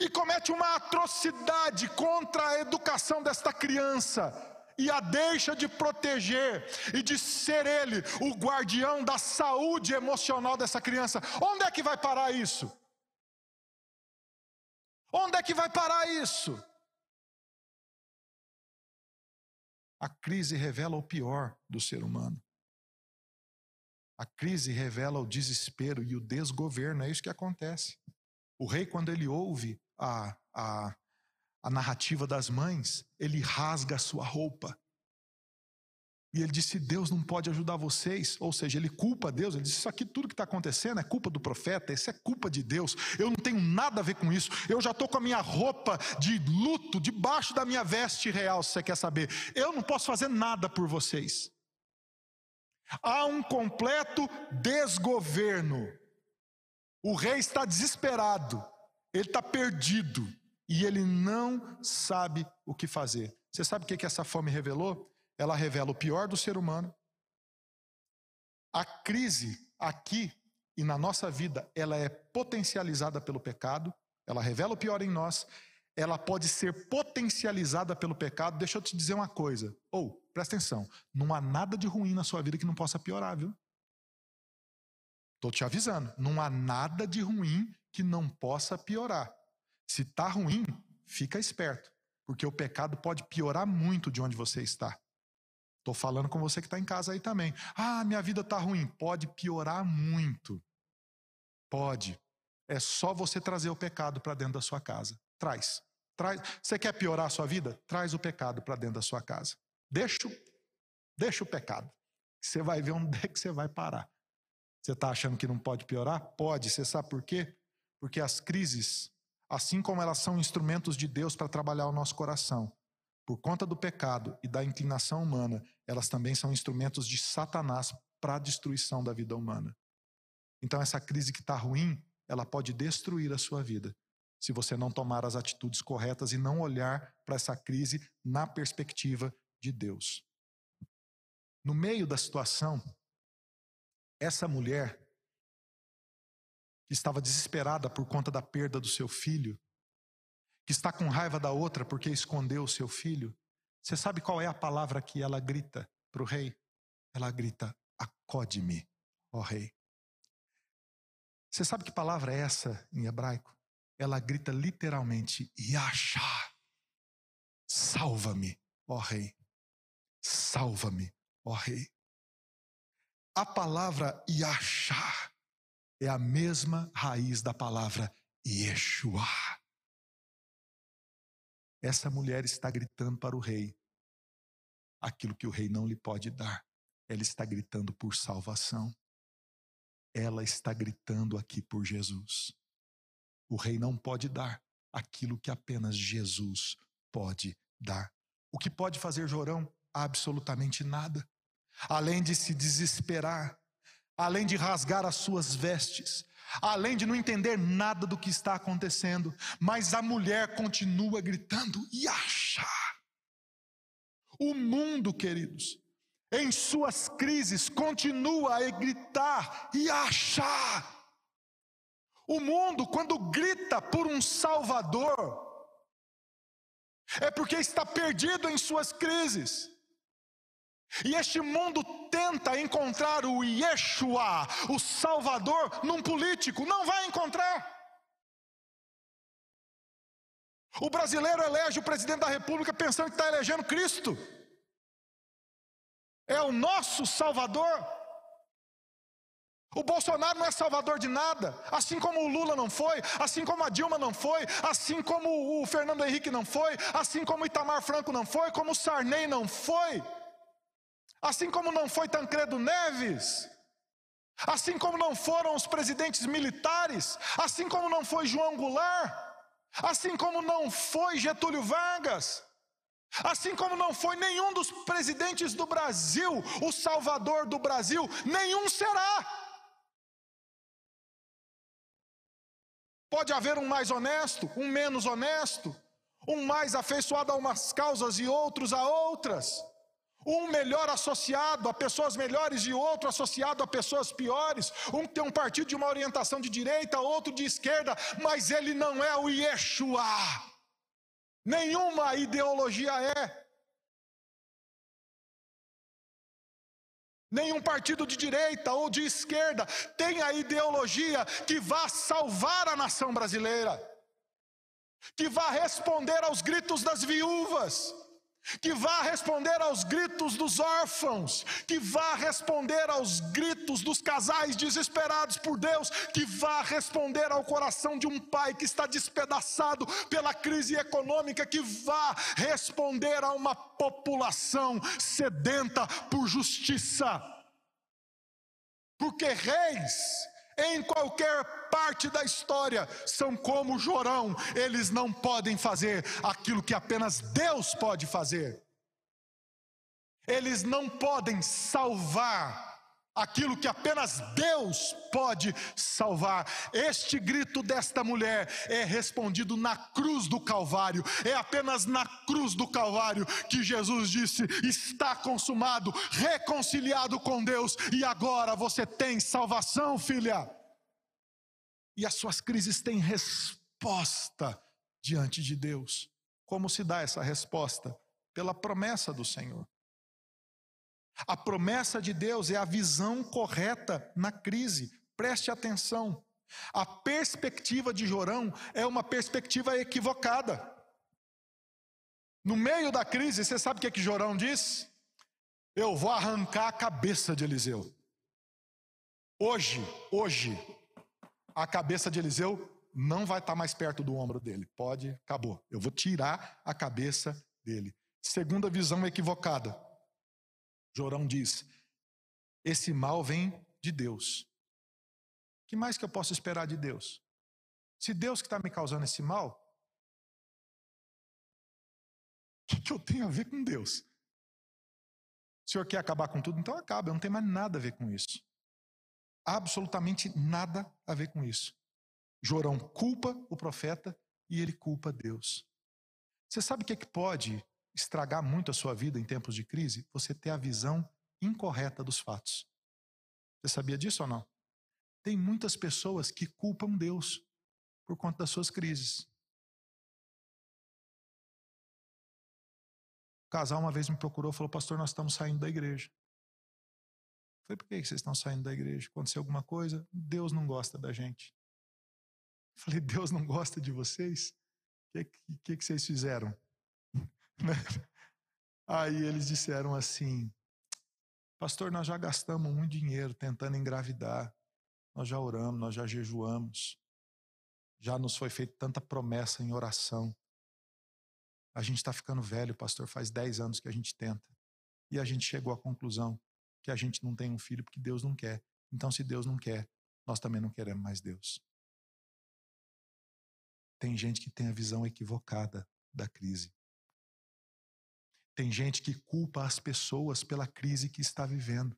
E comete uma atrocidade contra a educação desta criança e a deixa de proteger e de ser ele o guardião da saúde emocional dessa criança. Onde é que vai parar isso? Onde é que vai parar isso? A crise revela o pior do ser humano. A crise revela o desespero e o desgoverno, é isso que acontece. O rei, quando ele ouve a, a, a narrativa das mães, ele rasga a sua roupa. E ele disse: Deus não pode ajudar vocês. Ou seja, ele culpa Deus. Ele disse: Isso aqui, tudo que está acontecendo, é culpa do profeta, isso é culpa de Deus. Eu não tenho nada a ver com isso. Eu já estou com a minha roupa de luto debaixo da minha veste real, se você quer saber. Eu não posso fazer nada por vocês. Há um completo desgoverno. O rei está desesperado, ele está perdido e ele não sabe o que fazer. Você sabe o que, que essa fome revelou? Ela revela o pior do ser humano. A crise aqui e na nossa vida, ela é potencializada pelo pecado, ela revela o pior em nós, ela pode ser potencializada pelo pecado. Deixa eu te dizer uma coisa. Ou, oh, presta atenção, não há nada de ruim na sua vida que não possa piorar, viu? Estou te avisando, não há nada de ruim que não possa piorar. Se está ruim, fica esperto, porque o pecado pode piorar muito de onde você está. Estou falando com você que está em casa aí também. Ah, minha vida está ruim. Pode piorar muito. Pode. É só você trazer o pecado para dentro da sua casa. Traz. Traz. Você quer piorar a sua vida? Traz o pecado para dentro da sua casa. Deixa, deixa o pecado. Você vai ver onde é que você vai parar. Você está achando que não pode piorar? Pode. Você sabe por quê? Porque as crises, assim como elas são instrumentos de Deus para trabalhar o nosso coração, por conta do pecado e da inclinação humana, elas também são instrumentos de Satanás para a destruição da vida humana. Então, essa crise que está ruim, ela pode destruir a sua vida, se você não tomar as atitudes corretas e não olhar para essa crise na perspectiva de Deus. No meio da situação, essa mulher, que estava desesperada por conta da perda do seu filho, que está com raiva da outra porque escondeu o seu filho, você sabe qual é a palavra que ela grita para o rei? Ela grita: acode-me, ó rei. Você sabe que palavra é essa em hebraico? Ela grita literalmente: Yasha, salva-me, ó rei. Salva-me, ó rei. A palavra Yasha é a mesma raiz da palavra Yeshua. Essa mulher está gritando para o rei aquilo que o rei não lhe pode dar. Ela está gritando por salvação. Ela está gritando aqui por Jesus. O rei não pode dar aquilo que apenas Jesus pode dar. O que pode fazer Jorão? Absolutamente nada. Além de se desesperar, além de rasgar as suas vestes, além de não entender nada do que está acontecendo, mas a mulher continua gritando e acha. O mundo, queridos, em suas crises, continua a gritar e achar. O mundo, quando grita por um Salvador, é porque está perdido em suas crises. E este mundo tenta encontrar o Yeshua, o Salvador, num político. Não vai encontrar. O brasileiro elege o presidente da República pensando que está elegendo Cristo. É o nosso Salvador. O Bolsonaro não é salvador de nada, assim como o Lula não foi, assim como a Dilma não foi, assim como o Fernando Henrique não foi, assim como o Itamar Franco não foi, como o Sarney não foi, assim como não foi Tancredo Neves, assim como não foram os presidentes militares, assim como não foi João Goulart, assim como não foi Getúlio Vargas. Assim como não foi nenhum dos presidentes do Brasil, o salvador do Brasil, nenhum será. Pode haver um mais honesto, um menos honesto, um mais afeiçoado a umas causas e outros a outras. Um melhor associado a pessoas melhores e outro associado a pessoas piores. Um tem um partido de uma orientação de direita, outro de esquerda, mas ele não é o Yeshua. Nenhuma ideologia é. Nenhum partido de direita ou de esquerda tem a ideologia que vá salvar a nação brasileira, que vá responder aos gritos das viúvas, que vá responder aos gritos dos órfãos, que vá responder aos gritos dos casais desesperados por Deus, que vá responder ao coração de um pai que está despedaçado pela crise econômica, que vá responder a uma população sedenta por justiça. Porque reis em qualquer parte da história são como Jorão, eles não podem fazer aquilo que apenas Deus pode fazer. Eles não podem salvar aquilo que apenas Deus pode salvar. Este grito desta mulher é respondido na cruz do Calvário. É apenas na cruz do Calvário que Jesus disse: Está consumado, reconciliado com Deus, e agora você tem salvação, filha. E as suas crises têm resposta diante de Deus. Como se dá essa resposta? Pela promessa do Senhor. A promessa de Deus é a visão correta na crise. Preste atenção. A perspectiva de Jorão é uma perspectiva equivocada. No meio da crise, você sabe o que, é que Jorão diz? Eu vou arrancar a cabeça de Eliseu. Hoje, hoje, a cabeça de Eliseu não vai estar mais perto do ombro dele. Pode, acabou. Eu vou tirar a cabeça dele. Segunda visão equivocada. Jorão diz: esse mal vem de Deus. Que mais que eu posso esperar de Deus? Se Deus que está me causando esse mal, o que, que eu tenho a ver com Deus? O senhor quer acabar com tudo? Então acaba, eu não tenho mais nada a ver com isso. Absolutamente nada a ver com isso. Jorão culpa o profeta e ele culpa Deus. Você sabe o que, é que pode estragar muito a sua vida em tempos de crise? Você ter a visão incorreta dos fatos. Você sabia disso ou não? Tem muitas pessoas que culpam Deus por conta das suas crises. O casal uma vez me procurou e falou: Pastor, nós estamos saindo da igreja. Falei: Por que vocês estão saindo da igreja? Aconteceu alguma coisa? Deus não gosta da gente. Eu falei: Deus não gosta de vocês? O que, que, que vocês fizeram? Aí eles disseram assim: Pastor, nós já gastamos muito dinheiro tentando engravidar, nós já oramos, nós já jejuamos, já nos foi feita tanta promessa em oração. A gente está ficando velho, pastor, faz 10 anos que a gente tenta. E a gente chegou à conclusão que a gente não tem um filho porque Deus não quer. Então, se Deus não quer, nós também não queremos mais Deus. Tem gente que tem a visão equivocada da crise. Tem gente que culpa as pessoas pela crise que está vivendo.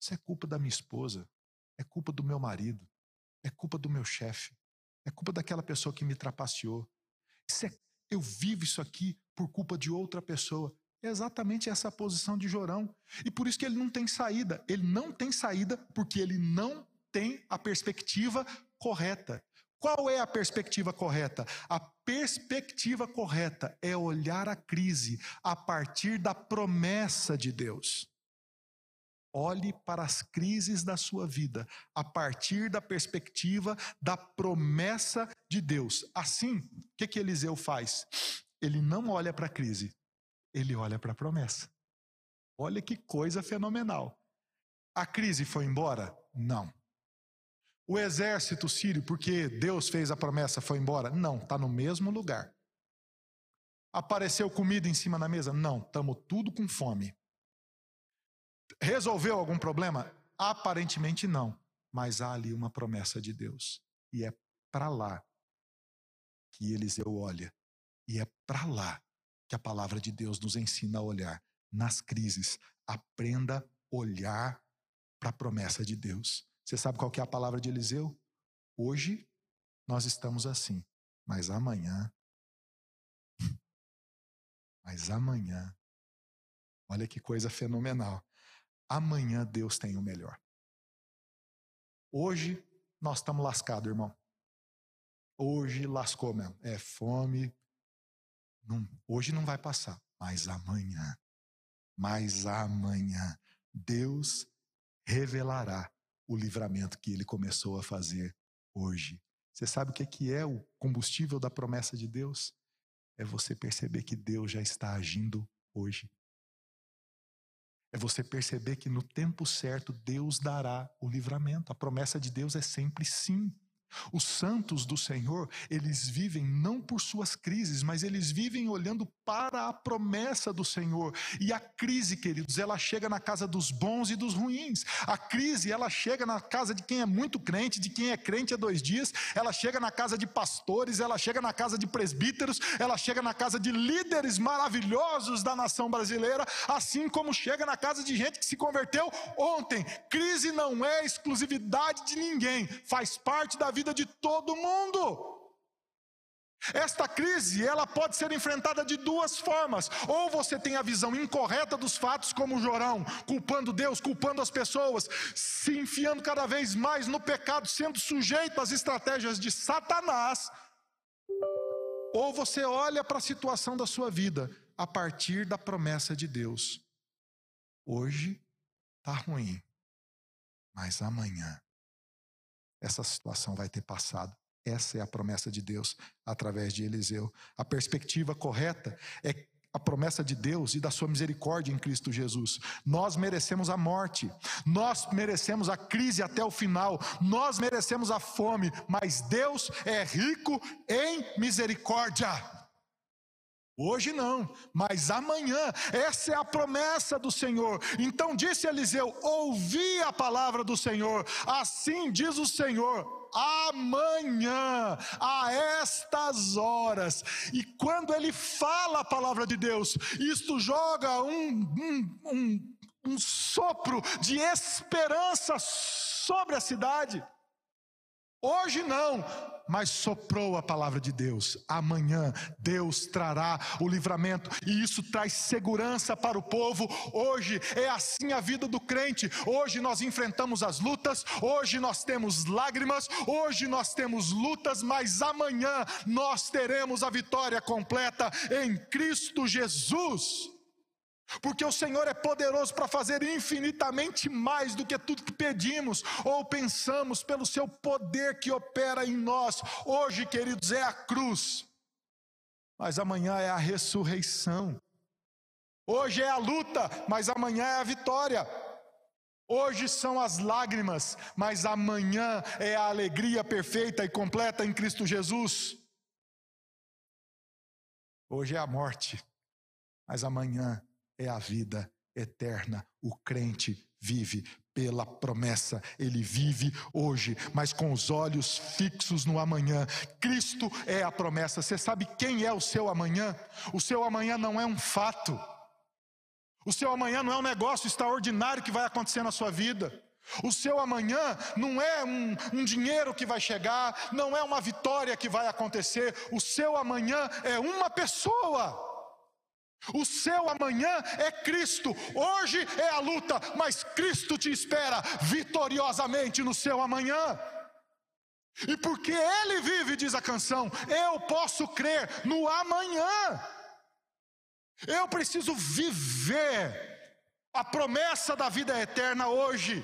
Isso é culpa da minha esposa, é culpa do meu marido, é culpa do meu chefe, é culpa daquela pessoa que me trapaceou. É, eu vivo isso aqui por culpa de outra pessoa. É exatamente essa posição de Jorão. E por isso que ele não tem saída. Ele não tem saída porque ele não tem a perspectiva correta. Qual é a perspectiva correta? A perspectiva correta é olhar a crise a partir da promessa de Deus. Olhe para as crises da sua vida a partir da perspectiva da promessa de Deus. Assim, o que, que Eliseu faz? Ele não olha para a crise, ele olha para a promessa. Olha que coisa fenomenal. A crise foi embora? Não. O exército sírio, porque Deus fez a promessa, foi embora? Não, está no mesmo lugar. Apareceu comida em cima da mesa? Não, estamos tudo com fome. Resolveu algum problema? Aparentemente não, mas há ali uma promessa de Deus. E é para lá que Eliseu olha. E é para lá que a palavra de Deus nos ensina a olhar. Nas crises, aprenda a olhar para a promessa de Deus. Você sabe qual que é a palavra de Eliseu? Hoje nós estamos assim, mas amanhã mas amanhã, olha que coisa fenomenal. Amanhã Deus tem o melhor. Hoje nós estamos lascados, irmão. Hoje lascou mesmo. É fome. Não, hoje não vai passar. Mas amanhã, mas amanhã, Deus revelará o livramento que ele começou a fazer hoje. Você sabe o que é o combustível da promessa de Deus? É você perceber que Deus já está agindo hoje. É você perceber que no tempo certo Deus dará o livramento. A promessa de Deus é sempre sim. Os santos do Senhor, eles vivem não por suas crises, mas eles vivem olhando para a promessa do Senhor. E a crise, queridos, ela chega na casa dos bons e dos ruins. A crise, ela chega na casa de quem é muito crente, de quem é crente há dois dias, ela chega na casa de pastores, ela chega na casa de presbíteros, ela chega na casa de líderes maravilhosos da nação brasileira, assim como chega na casa de gente que se converteu ontem. Crise não é exclusividade de ninguém, faz parte da vida vida de todo mundo. Esta crise, ela pode ser enfrentada de duas formas. Ou você tem a visão incorreta dos fatos, como Jorão, culpando Deus, culpando as pessoas, se enfiando cada vez mais no pecado, sendo sujeito às estratégias de Satanás. Ou você olha para a situação da sua vida a partir da promessa de Deus. Hoje está ruim, mas amanhã essa situação vai ter passado. Essa é a promessa de Deus através de Eliseu. A perspectiva correta é a promessa de Deus e da sua misericórdia em Cristo Jesus. Nós merecemos a morte, nós merecemos a crise até o final, nós merecemos a fome, mas Deus é rico em misericórdia. Hoje não, mas amanhã, essa é a promessa do Senhor. Então disse Eliseu: Ouvi a palavra do Senhor, assim diz o Senhor amanhã, a estas horas. E quando ele fala a palavra de Deus, isto joga um, um, um, um sopro de esperança sobre a cidade. Hoje não, mas soprou a palavra de Deus. Amanhã Deus trará o livramento e isso traz segurança para o povo. Hoje é assim a vida do crente. Hoje nós enfrentamos as lutas, hoje nós temos lágrimas, hoje nós temos lutas, mas amanhã nós teremos a vitória completa em Cristo Jesus. Porque o Senhor é poderoso para fazer infinitamente mais do que tudo que pedimos ou pensamos, pelo seu poder que opera em nós. Hoje, queridos, é a cruz, mas amanhã é a ressurreição. Hoje é a luta, mas amanhã é a vitória. Hoje são as lágrimas, mas amanhã é a alegria perfeita e completa em Cristo Jesus. Hoje é a morte, mas amanhã é a vida eterna. O crente vive pela promessa, ele vive hoje, mas com os olhos fixos no amanhã. Cristo é a promessa. Você sabe quem é o seu amanhã? O seu amanhã não é um fato. O seu amanhã não é um negócio extraordinário que vai acontecer na sua vida. O seu amanhã não é um, um, dinheiro que vai chegar, não é uma vitória que vai acontecer. O seu amanhã é uma pessoa. O seu amanhã é Cristo. Hoje é a luta, mas Cristo te espera vitoriosamente no seu amanhã. E porque Ele vive, diz a canção, eu posso crer no amanhã. Eu preciso viver a promessa da vida eterna hoje.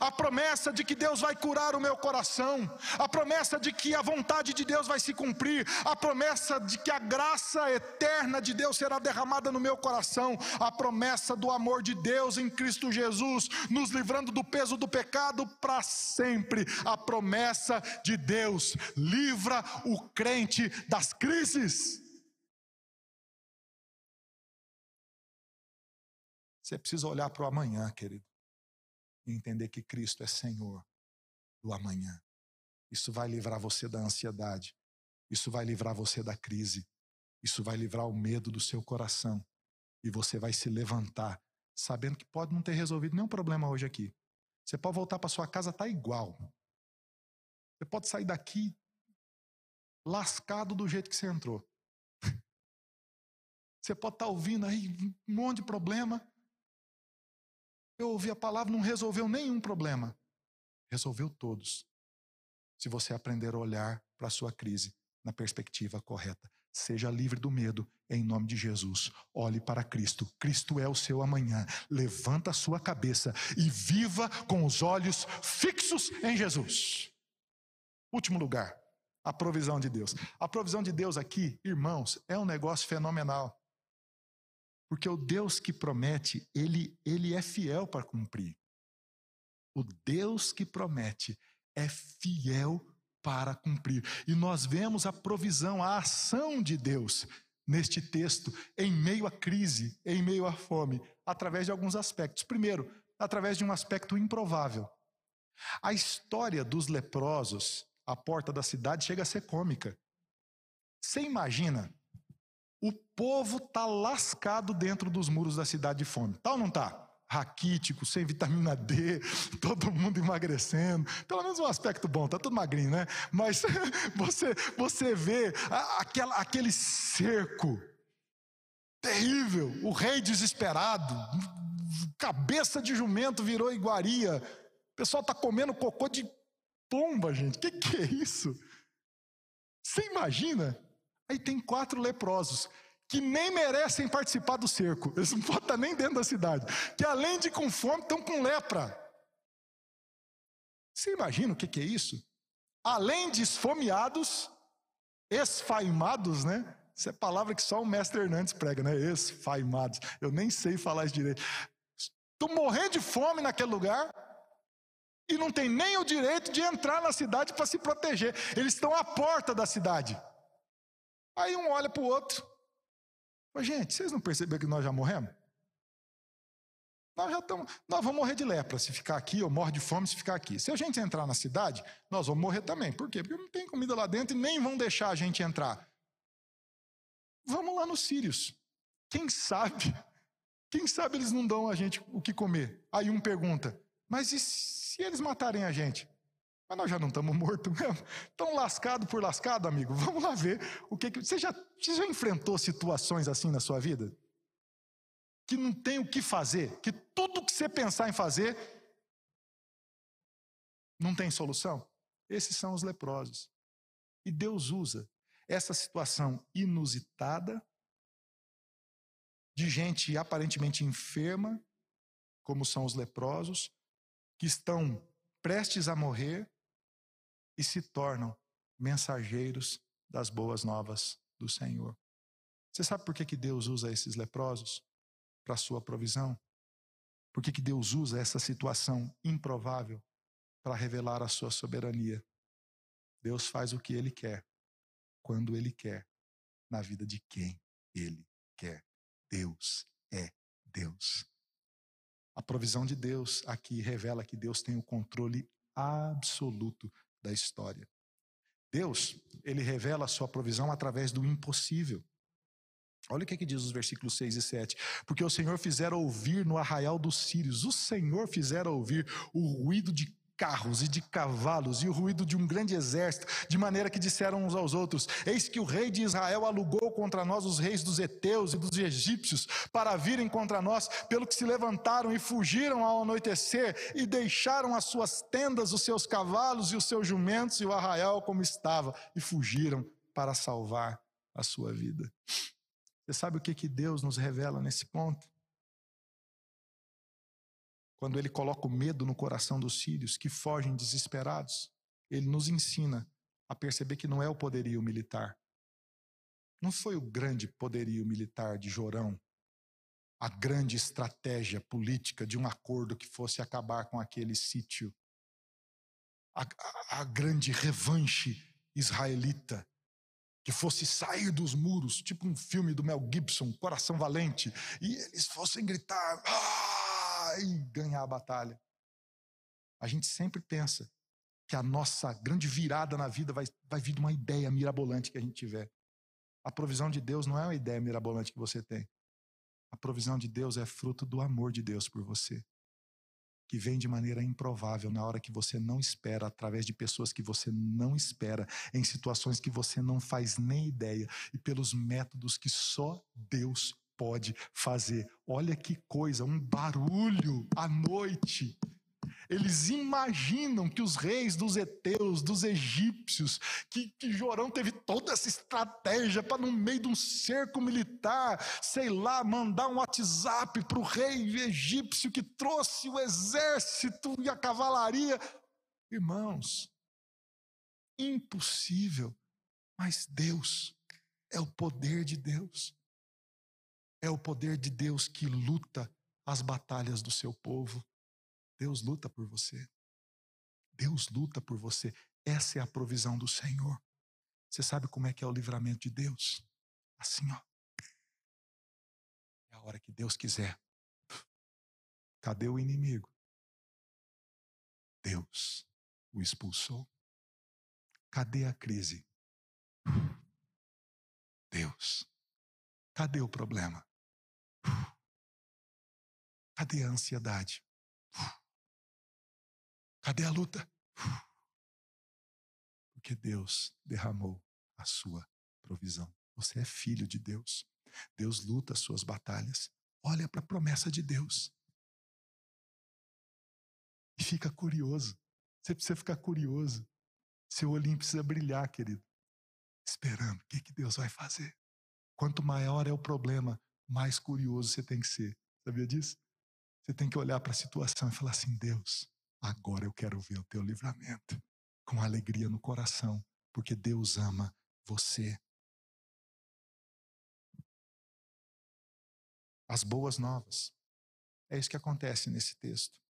A promessa de que Deus vai curar o meu coração, a promessa de que a vontade de Deus vai se cumprir, a promessa de que a graça eterna de Deus será derramada no meu coração, a promessa do amor de Deus em Cristo Jesus, nos livrando do peso do pecado para sempre, a promessa de Deus livra o crente das crises. Você precisa olhar para o amanhã, querido e entender que Cristo é Senhor do amanhã. Isso vai livrar você da ansiedade. Isso vai livrar você da crise. Isso vai livrar o medo do seu coração. E você vai se levantar, sabendo que pode não ter resolvido nenhum problema hoje aqui. Você pode voltar para sua casa, tá igual. Você pode sair daqui lascado do jeito que você entrou. Você pode estar tá ouvindo aí um monte de problema, eu ouvi a palavra, não resolveu nenhum problema. Resolveu todos. Se você aprender a olhar para a sua crise na perspectiva correta. Seja livre do medo, em nome de Jesus. Olhe para Cristo. Cristo é o seu amanhã. Levanta a sua cabeça e viva com os olhos fixos em Jesus. Último lugar, a provisão de Deus. A provisão de Deus aqui, irmãos, é um negócio fenomenal. Porque o Deus que promete, ele, ele é fiel para cumprir. O Deus que promete é fiel para cumprir. E nós vemos a provisão, a ação de Deus neste texto, em meio à crise, em meio à fome, através de alguns aspectos. Primeiro, através de um aspecto improvável. A história dos leprosos à porta da cidade chega a ser cômica. Você imagina o povo tá lascado dentro dos muros da cidade de fome. Tá ou não tá? Raquítico, sem vitamina D, todo mundo emagrecendo. Pelo menos um aspecto bom, tá tudo magrinho, né? Mas você, você vê aquela, aquele cerco terrível, o rei desesperado, cabeça de jumento virou iguaria. O pessoal tá comendo cocô de pomba, gente. Que, que é isso? Você imagina? Aí tem quatro leprosos que nem merecem participar do cerco, eles não podem estar nem dentro da cidade, que além de com fome, estão com lepra. Você imagina o que é isso? Além de esfomeados, esfaimados, né? Essa é palavra que só o mestre Hernandes prega, né? Esfaimados. Eu nem sei falar isso direito. Estão morrendo de fome naquele lugar e não tem nem o direito de entrar na cidade para se proteger. Eles estão à porta da cidade. Aí um olha para o outro. Mas, gente, vocês não perceberam que nós já morremos? Nós já estamos. Nós vamos morrer de lepra se ficar aqui, ou morre de fome se ficar aqui. Se a gente entrar na cidade, nós vamos morrer também. Por quê? Porque não tem comida lá dentro e nem vão deixar a gente entrar. Vamos lá nos Sírios. Quem sabe? Quem sabe eles não dão a gente o que comer? Aí um pergunta: mas e se eles matarem a gente? Mas nós já não estamos mortos mesmo. Tão lascado por lascado, amigo. Vamos lá ver o que, que você já você já enfrentou situações assim na sua vida? Que não tem o que fazer, que tudo que você pensar em fazer não tem solução? Esses são os leprosos. E Deus usa essa situação inusitada de gente aparentemente enferma, como são os leprosos, que estão prestes a morrer e se tornam mensageiros das boas novas do Senhor. Você sabe por que, que Deus usa esses leprosos? Para a sua provisão? Por que, que Deus usa essa situação improvável para revelar a sua soberania? Deus faz o que Ele quer, quando Ele quer, na vida de quem Ele quer. Deus é Deus. A provisão de Deus aqui revela que Deus tem o controle absoluto da história. Deus, ele revela a sua provisão através do impossível. Olha o que, é que diz os versículos 6 e 7. Porque o Senhor fizera ouvir no arraial dos sírios, o Senhor fizera ouvir o ruído de carros e de cavalos e o ruído de um grande exército, de maneira que disseram uns aos outros: Eis que o rei de Israel alugou contra nós os reis dos heteus e dos egípcios para virem contra nós, pelo que se levantaram e fugiram ao anoitecer e deixaram as suas tendas, os seus cavalos e os seus jumentos e o arraial como estava e fugiram para salvar a sua vida. Você sabe o que que Deus nos revela nesse ponto? Quando ele coloca o medo no coração dos sírios que fogem desesperados, ele nos ensina a perceber que não é o poderio militar. Não foi o grande poderio militar de Jorão, a grande estratégia política de um acordo que fosse acabar com aquele sítio, a, a, a grande revanche israelita, que fosse sair dos muros, tipo um filme do Mel Gibson, Coração Valente, e eles fossem gritar ah! E ganhar a batalha. A gente sempre pensa que a nossa grande virada na vida vai, vai vir de uma ideia mirabolante que a gente tiver. A provisão de Deus não é uma ideia mirabolante que você tem. A provisão de Deus é fruto do amor de Deus por você, que vem de maneira improvável na hora que você não espera, através de pessoas que você não espera, em situações que você não faz nem ideia e pelos métodos que só Deus pode fazer. Olha que coisa, um barulho à noite eles imaginam que os reis dos heteus, dos egípcios, que, que Jorão teve toda essa estratégia para, no meio de um cerco militar, sei lá, mandar um WhatsApp para o rei egípcio que trouxe o exército e a cavalaria. Irmãos, impossível, mas Deus é o poder de Deus. É o poder de Deus que luta as batalhas do seu povo. Deus luta por você. Deus luta por você. Essa é a provisão do Senhor. Você sabe como é que é o livramento de Deus? Assim, ó. É a hora que Deus quiser. Cadê o inimigo? Deus o expulsou. Cadê a crise? Deus. Cadê o problema? Cadê a ansiedade? Cadê a luta? Porque Deus derramou a sua provisão. Você é filho de Deus. Deus luta as suas batalhas. Olha para a promessa de Deus. E fica curioso. Você precisa ficar curioso. Seu olhinho precisa brilhar, querido. Esperando o que, que Deus vai fazer. Quanto maior é o problema, mais curioso você tem que ser. Sabia disso? Você tem que olhar para a situação e falar assim: Deus, Agora eu quero ver o teu livramento com alegria no coração, porque Deus ama você. As boas novas. É isso que acontece nesse texto.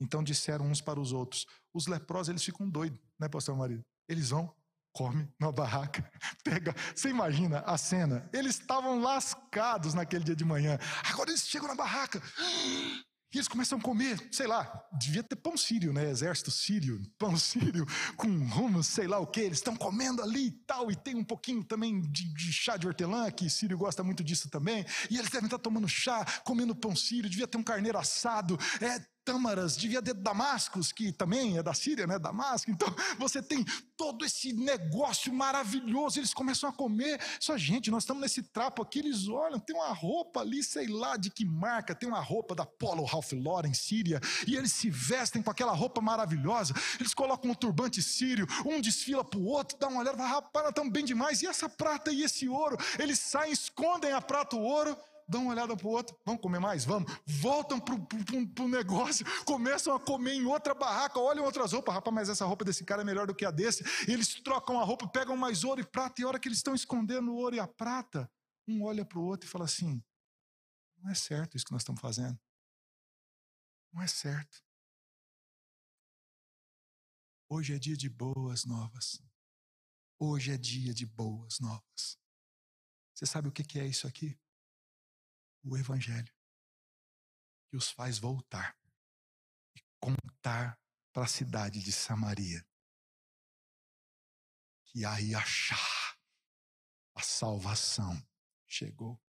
Então disseram uns para os outros. Os leprosos, eles ficam doidos, né, pastor Marido? Eles vão, comem numa barraca, pega. Você imagina a cena? Eles estavam lascados naquele dia de manhã. Agora eles chegam na barraca. E eles começam a comer, sei lá, devia ter pão sírio, né? Exército sírio, pão sírio com rumos, sei lá o que. Eles estão comendo ali e tal, e tem um pouquinho também de, de, chá de hortelã, que sírio gosta muito disso também. E eles devem estar tomando chá, comendo pão sírio, devia ter um carneiro assado. É, tâmaras, devia ter Damascus, que também é da Síria, né? Damasco. Então, você tem todo esse negócio maravilhoso. Eles começam a comer. Só, gente, nós estamos nesse trapo aqui. Eles olham, tem uma roupa ali, sei lá de que marca. Tem uma roupa da Polo Ralph Lauren, Síria. E eles se vestem com aquela roupa maravilhosa. Eles colocam um turbante sírio. Um desfila para o outro, dá uma olhada, fala, rapaz, estão bem demais. E essa prata e esse ouro? Eles saem, escondem a prata o ouro dão uma olhada para o outro, vamos comer mais? Vamos. Voltam para o negócio, começam a comer em outra barraca, olham outras roupas, rapaz, mas essa roupa desse cara é melhor do que a desse. E eles trocam a roupa, pegam mais ouro e prata, e a hora que eles estão escondendo o ouro e a prata, um olha para o outro e fala assim: não é certo isso que nós estamos fazendo. Não é certo. Hoje é dia de boas novas. Hoje é dia de boas novas. Você sabe o que é isso aqui? O Evangelho, que os faz voltar e contar para a cidade de Samaria que aí achar a salvação chegou.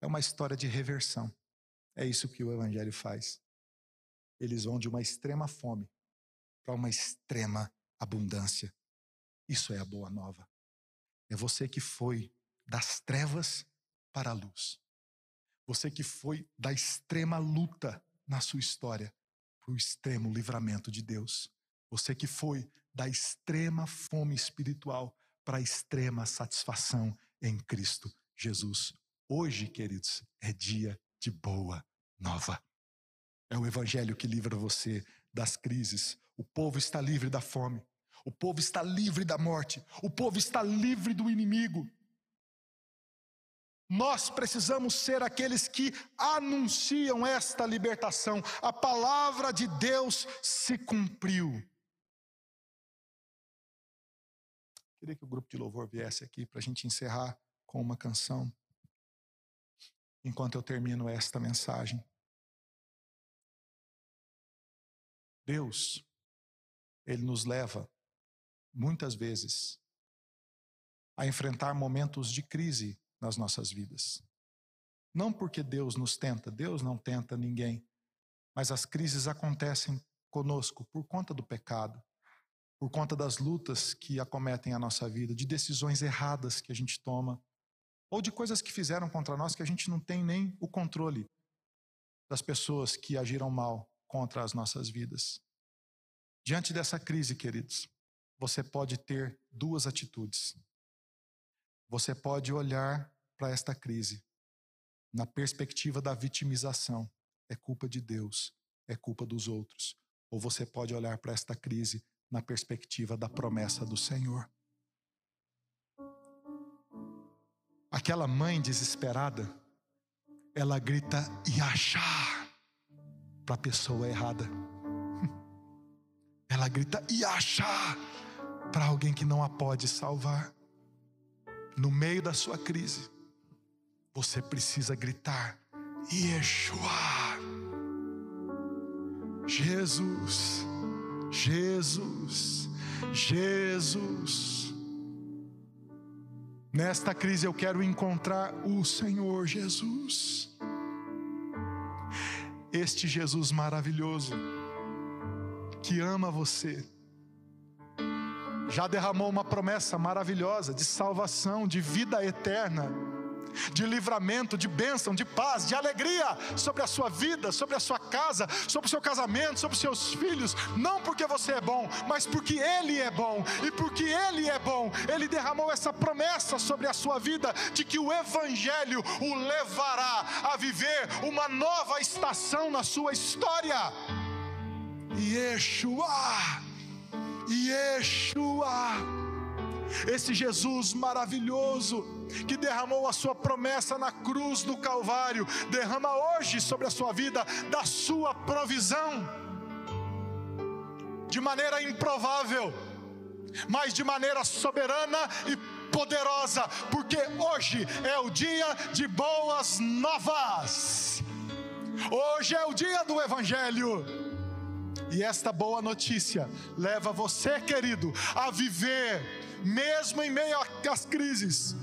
É uma história de reversão. É isso que o Evangelho faz. Eles vão de uma extrema fome para uma extrema abundância. Isso é a boa nova. É você que foi das trevas para a luz. Você que foi da extrema luta na sua história para o extremo livramento de Deus. Você que foi da extrema fome espiritual para a extrema satisfação em Cristo Jesus. Hoje, queridos, é dia de boa nova. É o Evangelho que livra você das crises. O povo está livre da fome. O povo está livre da morte. O povo está livre do inimigo. Nós precisamos ser aqueles que anunciam esta libertação. A palavra de Deus se cumpriu. Queria que o grupo de louvor viesse aqui para a gente encerrar com uma canção, enquanto eu termino esta mensagem. Deus, Ele nos leva, muitas vezes, a enfrentar momentos de crise nas nossas vidas. Não porque Deus nos tenta, Deus não tenta ninguém, mas as crises acontecem conosco por conta do pecado, por conta das lutas que acometem a nossa vida, de decisões erradas que a gente toma, ou de coisas que fizeram contra nós que a gente não tem nem o controle das pessoas que agiram mal contra as nossas vidas. Diante dessa crise, queridos, você pode ter duas atitudes. Você pode olhar para esta crise na perspectiva da vitimização. É culpa de Deus, é culpa dos outros. Ou você pode olhar para esta crise na perspectiva da promessa do Senhor. Aquela mãe desesperada, ela grita e achar para a pessoa errada. Ela grita e achar para alguém que não a pode salvar no meio da sua crise, você precisa gritar: Yeshua, Jesus, Jesus, Jesus. Nesta crise eu quero encontrar o Senhor Jesus. Este Jesus maravilhoso, que ama você já derramou uma promessa maravilhosa de salvação, de vida eterna, de livramento, de bênção, de paz, de alegria sobre a sua vida, sobre a sua casa, sobre o seu casamento, sobre os seus filhos, não porque você é bom, mas porque Ele é bom, e porque Ele é bom, Ele derramou essa promessa sobre a sua vida de que o Evangelho o levará a viver uma nova estação na sua história. Yeshua Yeshua, esse Jesus maravilhoso que derramou a sua promessa na cruz do Calvário, derrama hoje sobre a sua vida da sua provisão, de maneira improvável, mas de maneira soberana e poderosa, porque hoje é o dia de boas novas. Hoje é o dia do Evangelho. E esta boa notícia leva você, querido, a viver, mesmo em meio às crises,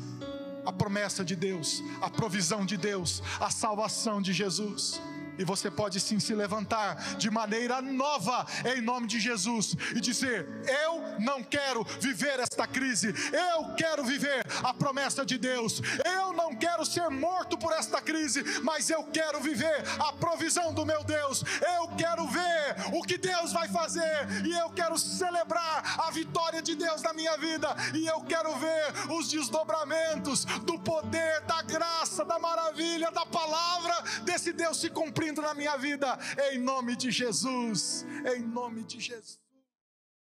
a promessa de Deus, a provisão de Deus, a salvação de Jesus. E você pode sim se levantar de maneira nova em nome de Jesus e dizer: Eu não quero viver esta crise, eu quero viver a promessa de Deus. Eu não quero ser morto por esta crise, mas eu quero viver a provisão do meu Deus. Eu quero ver o que Deus vai fazer e eu quero celebrar a vitória de Deus na minha vida e eu quero ver os desdobramentos do poder, da graça, da maravilha, da palavra desse Deus se cumprindo na minha vida, em nome de Jesus, em nome de Jesus.